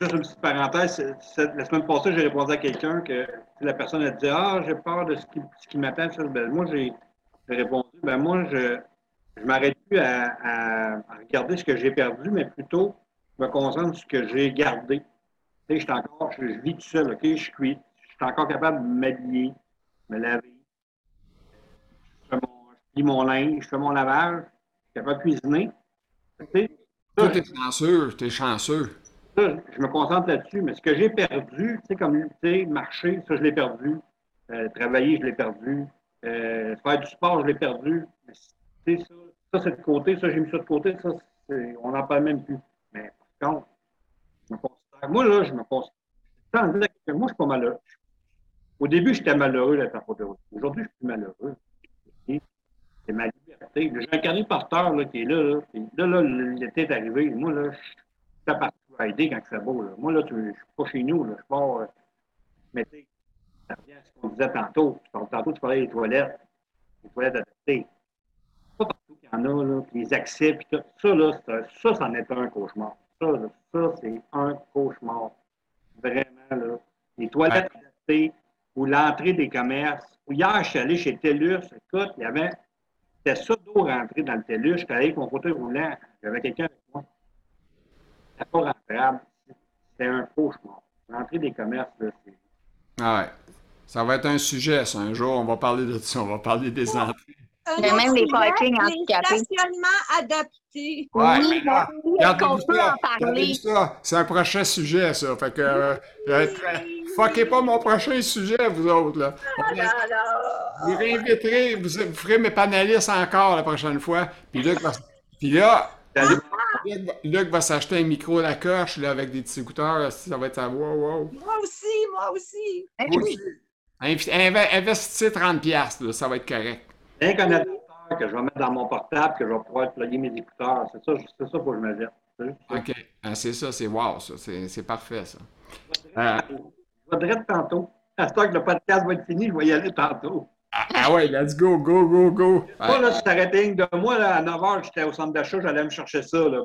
juste une petite parenthèse. la semaine passée, j'ai répondu à quelqu'un que la personne a dit Ah, j'ai peur de ce qui, ce qui m'attend. Ben, moi, j'ai répondu Ben, moi, je je ne m'arrête plus à, regarder ce que j'ai perdu, mais plutôt me concentre sur ce que j'ai gardé. Tu sais, je, encore, je, vis tout seul, OK? Je suis, je suis encore capable de m'habiller, me laver. Je, lis mon linge, je fais mon lavage, je suis capable de cuisiner. Tu sais, Toi, t'es chanceux, t'es chanceux. je me concentre là-dessus, mais ce que j'ai perdu, tu sais, comme marcher, ça, je l'ai perdu. Euh, travailler, je l'ai perdu. Euh, faire du sport, je l'ai perdu. Mais, ça, ça, c'est de côté, ça, j'ai mis ça de côté, ça, on n'en parle même plus. Mais par contre, je me considère, moi, là, je me considère, moi, je suis pas malheureux. Au début, j'étais malheureux d'être en photo. Aujourd'hui, je suis plus malheureux. C'est ma liberté. J'ai un carnet porteur là, qui est là. Là, là, là l'été est arrivé. Moi, là, je suis parti à aider quand c'est beau. Moi, là, je suis pas chez nous. Là. Je pars. Euh, mais tu sais, ça revient à ce qu'on disait tantôt. Tantôt, tu parlais des toilettes. Les toilettes adaptées en a, là, les accès, puis tout. Ça, là, ça, c'en est un cauchemar. Ça, ça c'est un cauchemar. Vraiment, là. Les toilettes adaptées ou l'entrée des commerces. hier, je suis allé chez TELUS. Écoute, il y avait. C'était ça d'eau rentrer dans le TELUS. Je suis allé avec mon fauteuil roulant. J'avais quelqu'un avec moi. C'était pas rentable. C'était un cauchemar. L'entrée des commerces, là, c'est. Ah ouais. Ça va être un sujet, ça. Un jour, on va parler de ça. On va parler des entrées. Mais même les parkings handicapés. Stationnements adaptés. Ouais, oui, on peut en parler. C'est un prochain sujet, ça. Fait que, euh, euh fuckez pas mon prochain sujet, vous autres, là. Ah, vous réinviterez, vous, ferez mes panélistes encore la prochaine fois. Puis Luc va, puis là, Luc va s'acheter un micro à la coche, là, avec des petits écouteurs. Ça va être à wow, wow. Moi aussi, moi aussi. Moi aussi. Investissez 30$, ça va être correct. Un adapteur que je vais mettre dans mon portable, que je vais pouvoir plugger mes écouteurs. C'est ça, c'est ça pour que je me dise. OK. Ah, c'est ça, c'est wow, ça. C'est parfait, ça. Je vais direct tantôt. À ce que le podcast va être fini, je vais y aller tantôt. Ah, ah ouais, let's go, go, go, go. Moi, là, si t'arrêtais de moi, là, à 9 h, j'étais au centre d'achat, j'allais me chercher ça. Là.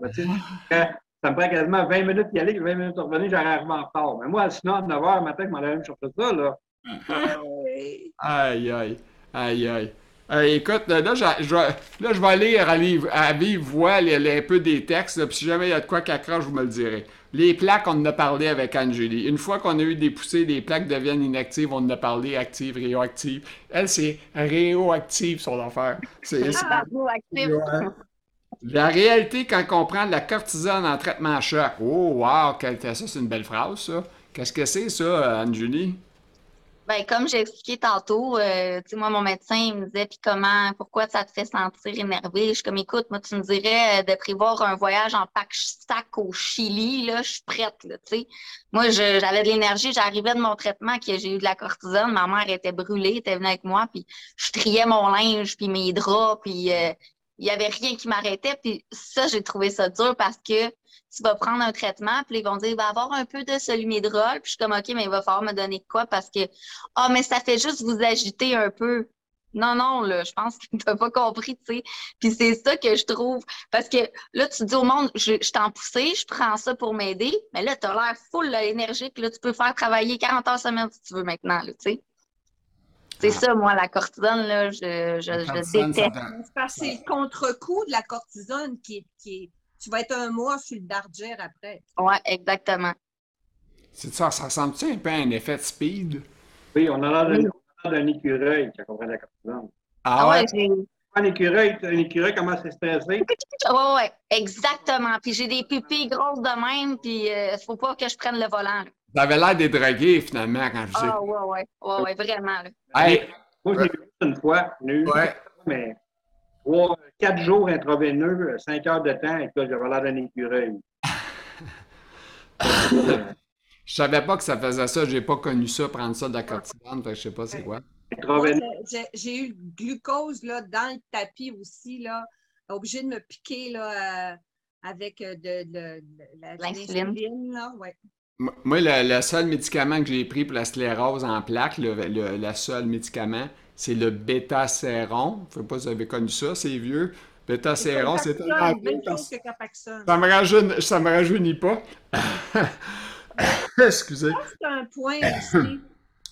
ça me prend quasiment 20 minutes d'y aller, 20 minutes de revenir, arrivé en retard. Mais moi, sinon, à 9 h matin, je m'en allais me chercher ça. Là. aïe, aïe, aïe, aïe. Euh, écoute, là, je, là, je vais lire à, livre, à vive voix les- les- un peu des textes, là, puis si jamais il y a de quoi qui accroche, vous me le direz. Les plaques, on en a parlé avec Anne-Julie. Une fois qu'on a eu des poussées, les plaques deviennent inactives, on en a parlé, actives, réoactives. Elle, c'est réoactive, son affaire. C'est. Ouais. La réalité, quand on prend de la cortisone en traitement à choc. Oh, wow, ça, c'est une belle phrase, ça. Qu'est-ce que c'est, ça, Anne-Julie? Ben, comme j'ai expliqué tantôt, euh, moi, mon médecin, il me disait, puis comment, pourquoi ça te fait sentir énervé? Je suis comme, écoute, moi, tu me dirais euh, de prévoir un voyage en pack-sac au Chili, là, je suis prête, tu sais. Moi, j'avais de l'énergie, j'arrivais de mon traitement, que j'ai eu de la cortisone, ma mère était brûlée, était venue avec moi, puis je triais mon linge, puis mes draps, puis euh, il y avait rien qui m'arrêtait, puis ça, j'ai trouvé ça dur parce que tu vas prendre un traitement, puis ils vont dire, il va avoir un peu de solumidrol, puis je suis comme, OK, mais il va falloir me donner quoi parce que ah, mais ça fait juste vous agiter un peu. Non, non, là, je pense que tu n'as pas compris, tu sais. Puis c'est ça que je trouve. Parce que là, tu dis au monde, je, t'en poussé, je prends ça pour m'aider, mais là, tu as l'air full là, énergique. Là, tu peux faire travailler 40 heures semaine si tu veux maintenant, tu sais. C'est Ah. ça, moi, la cortisone, là, je, je, déteste. C'est parce que c'est le contre-coup de la cortisone qui est, qui est- Tu vas être un mois sur le après. Ouais, exactement. C'est ça, ça ressemble-tu un peu à un effet de speed? Oui, on a l'air d'un écureuil quand on prend la cortisone. Ah ouais, j'ai. Un écureuil, un écureuil commence à stresser. Ouais, ouais, exactement. Puis j'ai des pupilles grosses de même, puis il faut pas que je prenne le volant. T'avais l'air des drogués, finalement, quand je dis. Ah, ouais, ouais, ouais, ouais, vraiment. Là. Hey, Moi, j'ai vu ça une fois. Eu ouais. mais trois, quatre jours intraveineux, cinq heures de temps, et là, j'avais l'air d'un écureuil. Je savais pas que ça faisait ça. J'ai pas connu ça, prendre ça de la que je sais pas c'est quoi. J'ai- eu le glucose là, dans le tapis aussi, là, obligé de me piquer là, euh, avec euh, de, de- de la- de L'insuline. l'insuline. là, ouais. Moi, le, le seul médicament que j'ai pris pour la sclérose en plaques, le, le, le seul médicament, c'est le bêta-séron. Je sais pas si vous avez connu ça, c'est vieux. Bêta-séron, c'est tellement. Ça me rajeunit, ça me rajeunit pas. Excusez. c'est un point aussi,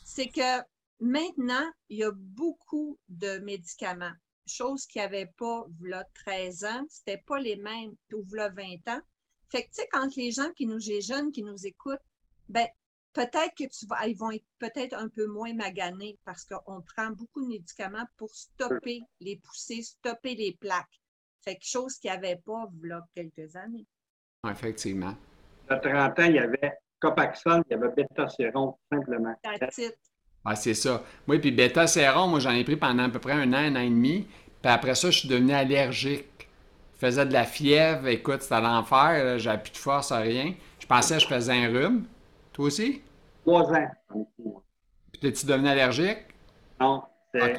c'est que maintenant, il y a beaucoup de médicaments, chose qu'il n'y avait pas il 13 ans, c'était pas les mêmes ou il 20 ans. Fait que, tu sais, quand les gens qui nous, jeunes qui nous écoutent, ben, peut-être que tu vas, ils vont être peut-être un peu moins maganés parce qu'on prend beaucoup de médicaments pour stopper les poussées, stopper les plaques. Fait que chose qu'il n'y avait pas a quelques années. Effectivement. Il y a 30 ans, il y avait Copaxone, il y avait Beta-Séron, tout simplement. Ah, c'est ça. Oui, puis bêta-séron, moi, j'en ai pris pendant à peu près un an, un an et demi. Puis après ça, je suis devenu allergique. Je faisais de la fièvre. Écoute, c'était l'enfer. J'avais plus de force, rien. Je pensais que je faisais un rhume. Toi aussi? Trois ans. Puis t'es-tu devenu allergique? Non, c'est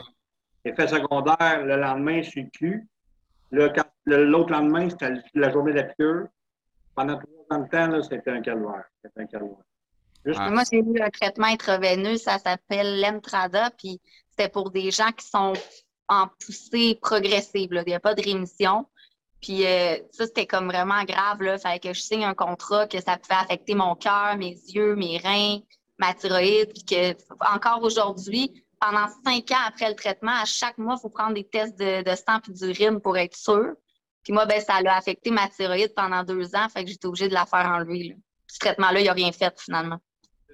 effet secondaire. Le lendemain, je suis cul. Le- L'autre lendemain, c'était la journée de la piqûre. Pendant trois ans de temps, là, c'était un calvaire. C'était un calvaire. Juste Ah. Moi, j'ai eu un traitement intraveineux, ça s'appelle l'Emtrada, puis c'était pour des gens qui sont en poussée progressive. là. Il n'y a pas de rémission. Puis euh, ça, c'était comme vraiment grave. Là. Fallait que je signe un contrat que ça pouvait affecter mon cœur, mes yeux, mes reins, ma thyroïde. Puis que encore aujourd'hui, pendant cinq ans après le traitement, à chaque mois, il faut prendre des tests de, de sang et d'urine pour être sûr. Puis moi, ben, ça a affecté ma thyroïde pendant deux ans. Fait que j'étais obligée de la faire enlever. Là. Ce traitement-là, il n'a rien fait finalement.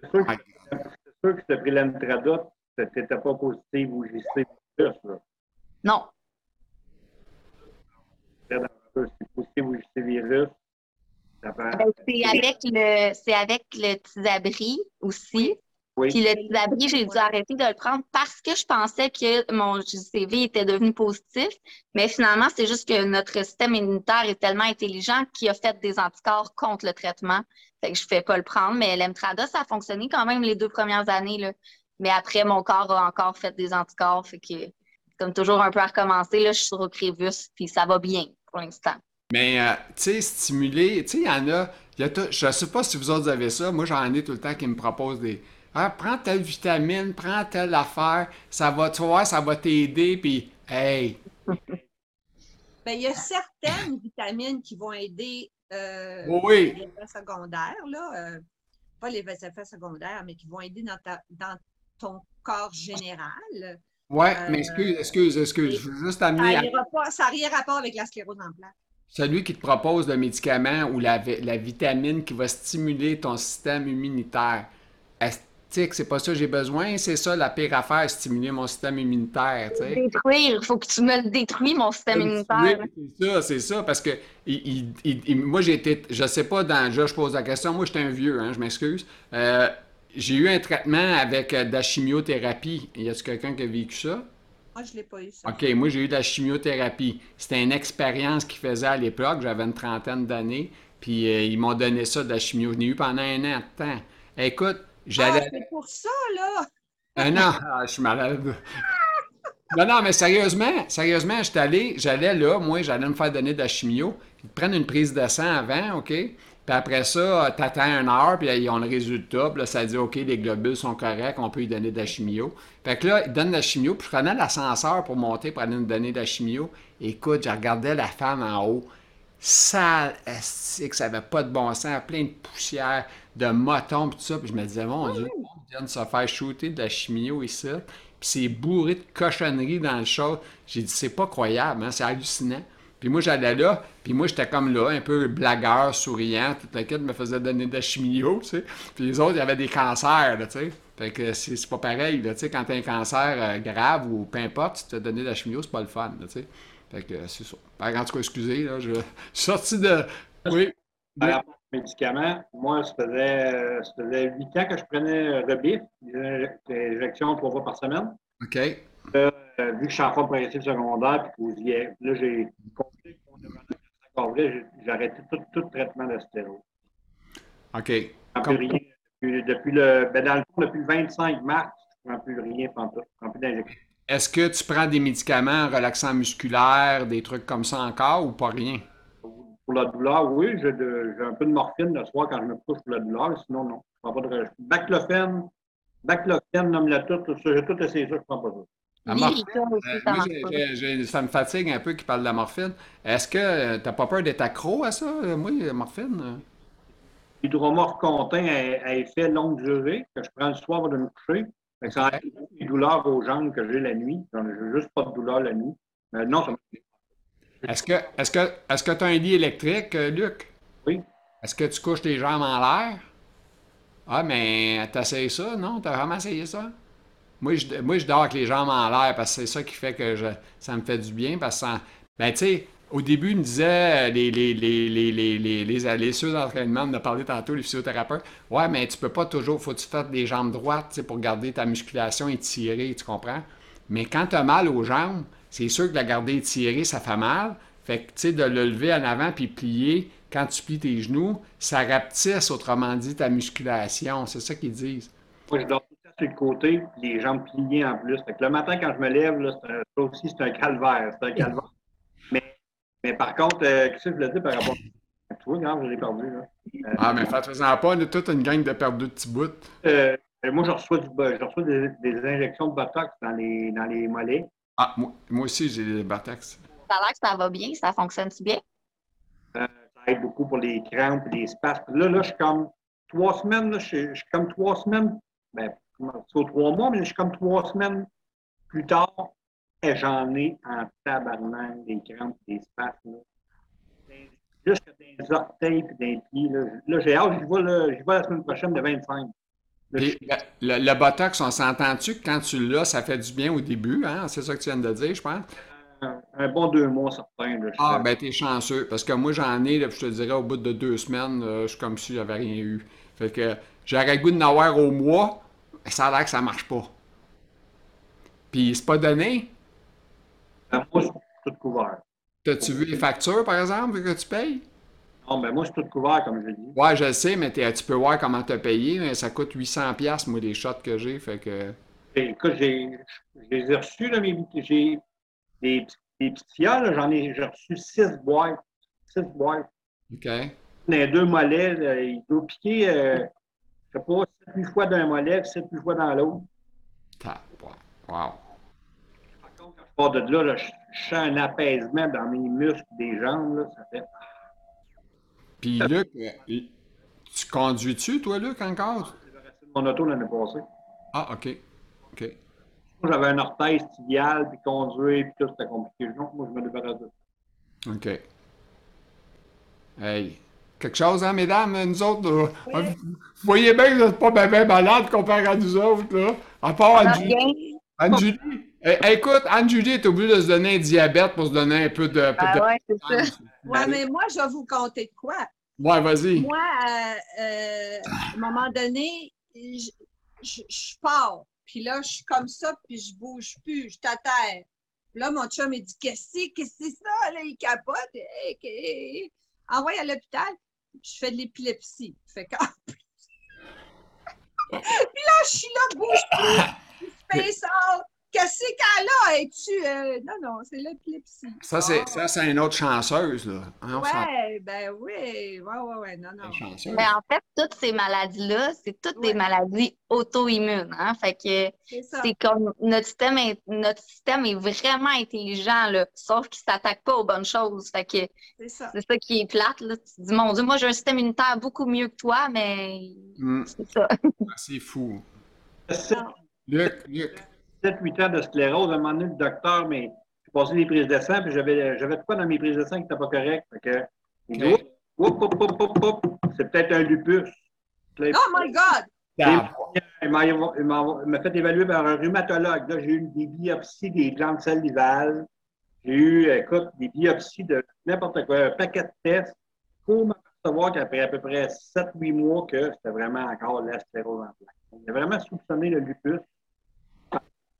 C'est sûr, que- si tu as pris l'Amtrada, tu n'étais pas positif ou JC+. Là. Non, Positif ou JC virus, c'est avec le c'est avec le Tisabri aussi. Oui. Puis le Tisabri, j'ai dû arrêter de le prendre parce que je pensais que mon JCV était devenu positif. Mais finalement, c'est juste que notre système immunitaire est tellement intelligent qu'il a fait des anticorps contre le traitement. Fait que je ne fais pas le prendre. Mais l'Emtrada, ça a fonctionné quand même les deux premières années. Là. Mais après, mon corps a encore fait des anticorps. Fait que comme toujours un peu à recommencer, là, je suis sur Ocrevus, puis ça va bien pour l'instant. Mais, euh, tu sais, stimuler, tu sais, il y en a, y je sais pas si vous autres avez ça, moi j'en ai tout le temps qui me proposent des, ah, prends telle vitamine, prends telle affaire, ça va, tu vois, ça va t'aider, puis, hey, Ben, il y a certaines vitamines qui vont aider euh, Oui. les effets secondaires, là. euh, pas les effets secondaires, mais qui vont aider dans, ta- dans ton corps général. Ouais, Euh, mais excuse, excuse, excuse. Je veux juste Ça amener à ça n'a rien rapport avec la sclérose en plaques. celui qui te propose le médicament ou la, la vitamine qui va stimuler ton système immunitaire. Est-ce que c'est pas ça que j'ai besoin? C'est ça la pire affaire, stimuler mon système immunitaire, tu sais. Détruire, il faut que tu me le détruis, mon système immunitaire. Oui, C'est ça, c'est ça, parce que il- il- il- il- moi j'ai été, je sais pas, dans, je, je pose la question, moi j'étais un vieux, hein, je m'excuse. Euh, j'ai eu un traitement avec euh, de la chimiothérapie. Y a-t-il quelqu'un qui a vécu ça? Moi, je ne l'ai pas eu, ça. OK, moi j'ai eu de la chimiothérapie. C'était une expérience qu'ils faisaient à l'époque, j'avais une trentaine d'années, puis euh, ils m'ont donné ça de la chimio. Je l'ai eu pendant un an de temps. Écoute, Ah, j'allais. c'est pour ça, là! Un an, ah, je suis malade. Non, non, mais sérieusement, sérieusement, j'étais allé, j'allais là, moi, j'allais me faire donner de la chimio. Ils prennent une prise de sang avant, OK? Puis après ça, t'attends une heure, puis ils ont le résultat, puis là, ça dit, OK, les globules sont corrects, on peut lui donner de la chimio. Fait que là, ils donnent de la chimio, puis je prenais l'ascenseur pour monter, pour aller nous donner de la chimio. Écoute, je regardais la femme en haut, sale, que ça avait pas de bon sens, plein de poussière, de motons, puis tout ça, puis je me disais, mon Dieu, on vient de se faire shooter de la chimio ici, puis c'est bourré de cochonneries dans le show. J'ai dit, c'est pas croyable, hein, c'est hallucinant. Puis moi, j'allais là, puis moi, j'étais comme là, un peu blagueur, souriant, toute la quête me faisait donner de la chimio, tu sais. Puis les autres, il y avait des cancers, là, tu sais. Fait que c'est pas pareil, là, tu sais, quand t'as un cancer euh, grave ou peu importe, tu te donner de la chimio, c'est pas le fun, là, tu sais. Fait que c'est ça. En tout cas, excusez, là, je suis sorti de... Oui. Par rapport aux médicaments, moi, ça faisait, euh, ça faisait 8 ans que je prenais euh, Rebif, des injections trois fois par semaine. OK. Euh, vu que je suis en progressive secondaire, puis qu'aux IF, là, j'ai compris qu'on devait vrai, j'ai arrêté tout, tout traitement de. OK. Je prends Comme- plus rien. Depuis, depuis le, ben, dans le fond, depuis le 25 mars, je ne prends plus rien. Je prends plus d'injections. Est-ce que tu prends des médicaments relaxants musculaires, des trucs comme ça encore ou pas rien? Pour la douleur, oui, j'ai un peu de morphine le soir quand je me couche pour la douleur, sinon, non. Je ne prends pas de Baclofène, baclofène, nomme-la tout, tout ça, j'ai tout essayé ça, je ne prends pas ça. La morphine, aussi, euh, ça moi, marche j'ai- pas. j'ai- j'ai- ça me fatigue un peu qu'il parle de la morphine. Est-ce que tu n'as pas peur d'être accro à ça? Euh, Moi, la morphine? euh, à, à effet longue durée, que je prends le soir avant de me coucher. Ça enlève les douleurs aux jambes que j'ai la nuit. J'en ai juste pas de douleur la nuit. Mais non, ça me Est-ce que est-ce que est-ce que tu as un lit électrique, euh, Luc? Oui. Est-ce que tu couches tes jambes en l'air? Ah, mais t'essayes ça, non? T'as vraiment essayé ça? Moi je, moi, je dors avec les jambes en l'air parce que c'est ça qui fait que je, ça me fait du bien. Parce que, ben, tu sais, au début, ils me disaient, euh, les, les, les, les, les, ceux d'entraînement, on a parlé tantôt, les physiothérapeutes, ouais, mais tu peux pas toujours, faut que tu fasses des jambes droites pour garder ta musculation étirée, tu comprends? Mais quand tu as mal aux jambes, c'est sûr que la garder étirée, ça fait mal. Fait que, tu sais, de le lever en avant puis plier, quand tu plies tes genoux, ça rapetisse, autrement dit, ta musculation. C'est ça qu'ils disent. Oui, donc, sur le côté, puis les jambes pliées en plus. Fait que le matin, quand je me lève, là, c'est un- ça aussi, c'est un calvaire. C'est un calvaire. Mais, mais par contre, euh, qu'est-ce que je voulais dire par rapport à toi, regarde, je l'ai perdu. Là. Euh, Ah, mais faites-en pas, on a toute une gang de perdus de petits bouts. euh, moi, je reçois, du, je reçois des, des injections de Botox dans les, dans les mollets. Ah, moi, moi aussi, j'ai des Botox. Ça a l'air que ça va bien, ça fonctionne-tu bien? Ça aide beaucoup pour les crampes et les spasmes. Là, là, je suis comme trois semaines, là, je, suis- je suis comme trois semaines, ben, c'est aux trois mois, mais je suis comme trois semaines plus tard, et j'en ai en tabarnak des crampes des spasmes. Jusque les orteils et les pieds. Là, Là, j'ai hâte, j'y vais, la semaine prochaine de 25. Là, je- Puis, le, le- le Botox, on s'entend-tu que quand tu l'as, ça fait du bien au début, hein? C'est ça que tu viens de dire, je pense? un, un bon deux mois, certain. Là, Ah, ben t'es chanceux. Parce que moi, j'en ai, là, je te dirais, au bout de deux semaines, euh, je suis comme si j'avais rien eu. Fait que j'aurais goût de n'avoir au mois, mais ça a l'air que ça marche pas. Puis c'est pas donné? Ben, moi, c'est tout couvert. T'as-tu vu les factures, par exemple, que tu payes? Non, ben moi, c'est tout couvert, comme je dis. Ouais, je le sais, mais tu peux voir comment t'as payé, mais ça coûte 800$, piastres, moi, les shots que j'ai, fait que... Écoute, j'ai, je reçus, là, mes, j'ai des, petits- des là, j'en ai, j'ai reçu six boîtes. Six boîtes. OK. Les deux mollets, là, il doit piquer, euh, sais pas, sept, huit fois d'un mollet, sept, huit fois dans l'autre. Wow. Par contre, quand je pars de là, là, je, je sens un apaisement dans mes muscles des jambes, là, ça fait... Puis Luc, euh, tu conduis-tu, toi, Luc, encore? J'ai resté de mon auto l'année passée. Ah, OK. OK. J'avais un orteil tibial, puis conduire, puis tout, c'était compliqué. Donc, moi, je me débarrasse de ça. OK. Hey. Quelque chose, hein, mesdames, nous autres, là, vous voyez bien que vous n'êtes pas bien ben malades comparé à nous autres, là. À part Anne-Julie. Anne-Julie. Eh, écoute, Anne-Julie est obligée de se donner un diabète pour se donner un peu de. Ah de- ouais, c'est ça. Ouais, mais moi, je vais vous conter de quoi. Ouais, vas-y. Moi, euh, euh, à un moment donné, je, je, je pars. Puis là, je suis comme ça, puis je bouge plus, je t'atterre. Là, mon chum, il dit Qu'est-ce que c'est Qu'est-ce que c'est ça? Là, il capote. Hey, que- Envoie à l'hôpital. Je fais de l'épilepsie. Fait que... puis là, je suis là, bouge plus. Space out. Qu'est-ce qu'elle a Es-tu. euh, Non, non, c'est l'épilepsie. Ça, c'est, Ah. ça, c'est une autre chanceuse, là. Hein, Ouais, ben oui. Ouais, ouais, ouais. Non, non. Mais en fait, toutes ces maladies-là, c'est toutes Ouais. des maladies auto-immunes. Hein? Fait que C'est comme notre système est, notre système est vraiment intelligent, là, sauf qu'il ne s'attaque pas aux bonnes choses. Fait que C'est ça. c'est ça qui est plate. Là. Tu te dis, mon Dieu, moi j'ai un système immunitaire beaucoup mieux que toi, mais Hmm, c'est ça. c'est fou. Luc, Luc. 7-8 ans de sclérose, à un moment donné, le docteur, mais j'ai passé des prises de sang, puis j'avais, j'avais de quoi dans mes prises de sang qui n'était pas correct. Fait que, il dit, Ok. Oup, oup, oup, oup, oup, c'est peut-être un lupus. Là, Oh my God! Ah, Il m'a, il m'a- il m'a fait évaluer par un rhumatologue. Là, j'ai eu des biopsies des glandes salivales. J'ai eu, écoute, des biopsies de n'importe quoi, un paquet de tests pour m'apercevoir qu'après à peu près 7-8 mois, que c'était vraiment encore la sclérose en plaques. On a vraiment soupçonné le lupus.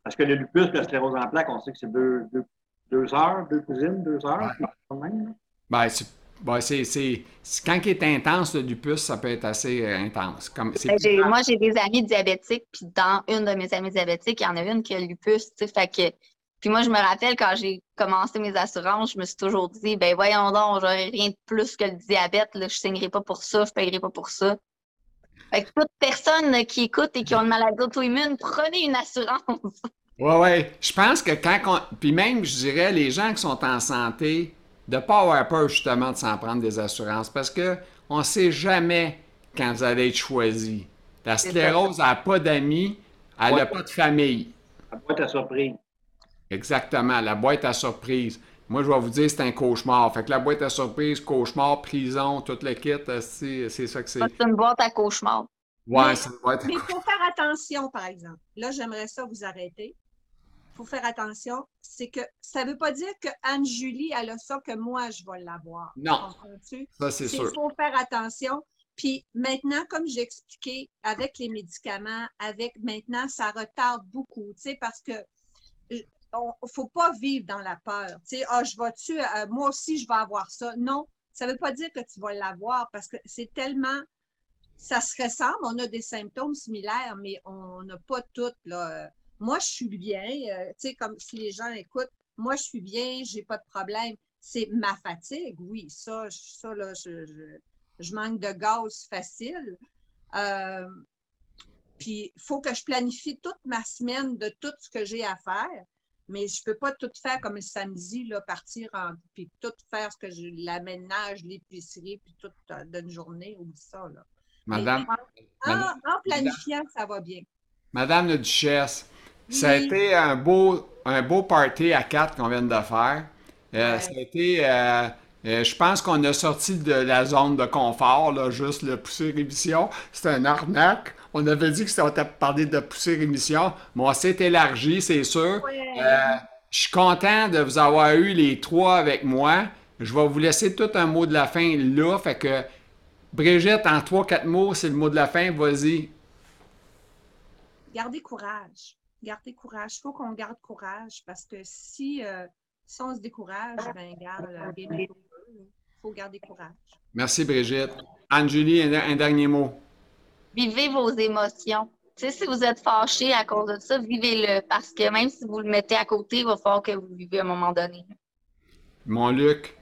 Parce que le lupus, la sclérose en plaques, on sait que c'est deux, deux, deux heures, deux cousines, deux heures, quand même. Ben, c'est, ben, c'est, quand il est intense, le lupus, ça peut être assez euh, intense. Comme, Ben, moi, j'ai des amis diabétiques, puis dans une de mes amies diabétiques, il y en a une qui a le lupus, fait que... Puis moi, je me rappelle, quand j'ai commencé mes assurances, je me suis toujours dit, ben voyons donc, j'aurais rien de plus que le diabète, là, je signerai pas pour ça, je paierai pas pour ça. Fait que toute personne qui écoute et qui a une maladie auto-immune, prenez une assurance. Ouais, ouais. Je pense que quand on. Puis même, je dirais, les gens qui sont en santé, de ne pas avoir peur justement de s'en prendre des assurances parce que on ne sait jamais quand vous allez être choisi. La sclérose n'a pas d'amis, elle n'a pas de famille. Peut être à surprise. Exactement, la boîte à surprise. Moi, je vais vous dire, c'est un cauchemar. Fait que la boîte à surprise, cauchemar, prison, tout le kit, c'est c'est ça que c'est. C'est une boîte à cauchemar. Ouais, c'est une boîte à Mais il faut faire attention, par exemple. Là, j'aimerais ça vous arrêter. Il faut faire attention. C'est que ça ne veut pas dire que Anne-Julie, elle a ça, que moi, je vais l'avoir. Non. Ça, c'est C'est- sûr. Il faut faire attention. Puis maintenant, comme j'ai expliqué, avec les médicaments, avec maintenant, ça retarde beaucoup, tu sais, parce que euh, on faut pas vivre dans la peur. Tu sais, ah, je vais-tu, euh, moi aussi, je vais avoir ça. Non, ça veut pas dire que tu vas l'avoir parce que c'est tellement, ça se ressemble, on a des symptômes similaires, mais on n'a pas toutes, là. Moi, je suis bien, euh, tu sais, comme si les gens écoutent, moi, je suis bien, j'ai pas de problème. C'est ma fatigue, oui, ça, je- ça, là, je, je- manque de gaz facile. Euh, puis, il faut que je planifie toute ma semaine de tout ce que j'ai à faire. Mais je ne peux pas tout faire comme le samedi, là, partir en, puis tout faire ce que je, l'aménage, l'épicerie, puis tout euh, d'une journée ou ça. Là. Madame, en, Madame- en planifiant, ça va bien. Madame la Duchesse, ça a été un beau, un beau party à quatre qu'on vient de faire. Euh, Ouais. Ça a été, euh, euh, je pense qu'on a sorti de la zone de confort, là, juste le pousser émission. C'était un arnaque. On avait dit que c'était on t'a parlé de pousser émission, mais on s'est élargi, c'est sûr. Euh, je suis content de vous avoir eu les trois avec moi. Je vais vous laisser tout un mot de la fin là. Fait que, Brigitte, en trois, quatre mots, c'est le mot de la fin. Vas-y. Gardez courage. Gardez courage. Il faut qu'on garde courage parce que si, euh, si on se décourage, ben, garde, euh. Il faut garder courage. Merci, Brigitte. Anne-Julie, un, un dernier mot. Vivez vos émotions. Tu sais, si vous êtes fâché à cause de ça, vivez-le. Parce que même si vous le mettez à côté, il va falloir que vous vivez à un moment donné. Mon Luc?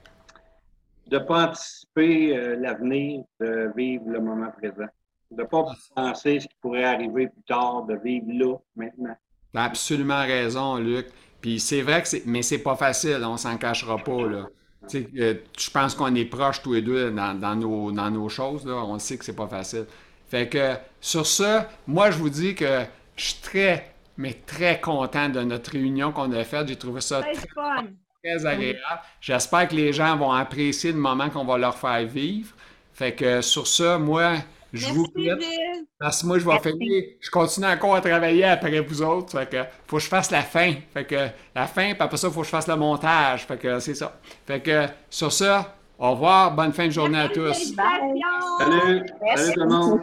de ne pas anticiper euh, l'avenir, de vivre le moment présent. De ne pas penser ce qui pourrait arriver plus tard, de vivre là, maintenant. T'as absolument raison, Luc. Puis c'est vrai que c'est. Mais c'est pas facile, on s'en cachera pas, là. Tu sais, euh, je pense qu'on est proches tous les deux dans, dans nos, dans nos choses, là. On sait que c'est pas facile. Fait que sur ça, moi je vous dis que je suis très, mais très content de notre réunion qu'on a faite. J'ai trouvé ça très, fun. très agréable. J'espère que les gens vont apprécier le moment qu'on va leur faire vivre. Fait que sur ça, moi, je vous quitte. Bill. Parce que moi, je vais Merci. finir. Je continue encore à travailler après vous autres. Fait que faut que je fasse la fin. Fait que la fin, puis après ça, il faut que je fasse le montage. Fait que c'est ça. Fait que sur ça, au revoir. Bonne fin de journée à tous. Salut! Merci. Salut tout le monde!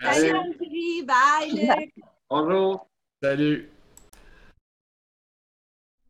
Salut, Salut! André. Bye, Luc. Bonjour! Salut.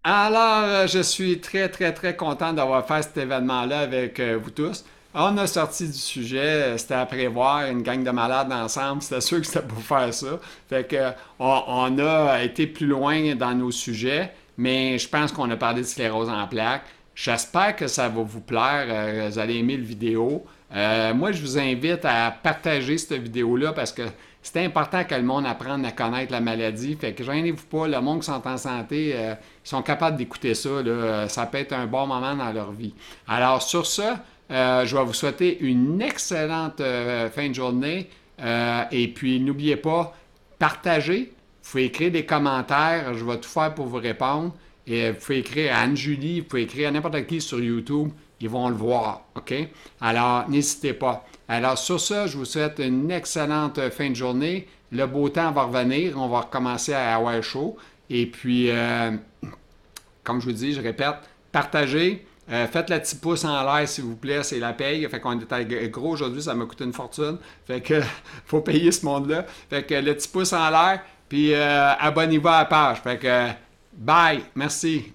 Alors, euh, je suis très, très, très content d'avoir fait cet événement-là avec euh, vous tous. On a sorti du sujet, euh, c'était à prévoir, une gang de malades ensemble, c'était sûr que c'était pour faire ça. Fait que on, on a été plus loin dans nos sujets, mais je pense qu'on a parlé de sclérose en plaques. J'espère que ça va vous plaire, euh, vous allez aimer le vidéo. Euh, moi, je vous invite à partager cette vidéo-là parce que c'est important que le monde apprenne à connaître la maladie. Fait que gênez-vous pas, le monde qui sont en santé, euh, ils sont capables d'écouter ça. là. Ça peut être un bon moment dans leur vie. Alors, sur ça, je vais vous souhaiter une excellente fin de journée. Et puis, n'oubliez pas, partagez. Vous pouvez écrire des commentaires. Je vais tout faire pour vous répondre. Et vous pouvez écrire à Anne-Julie, vous pouvez écrire à n'importe qui sur YouTube. Ils vont le voir. OK? Alors, n'hésitez pas. Alors, sur ça, je vous souhaite une excellente fin de journée. Le beau temps va revenir. On va recommencer à avoir chaud. Et puis, euh, comme je vous dis, je répète, partagez. Euh, faites le petit pouce en l'air, s'il vous plaît, c'est la paye. Fait qu'on est à gros aujourd'hui, ça m'a coûté une fortune. Fait que faut payer ce monde-là. Fait que le petit pouce en l'air, puis euh, abonnez-vous à la page. Fait que bye, merci.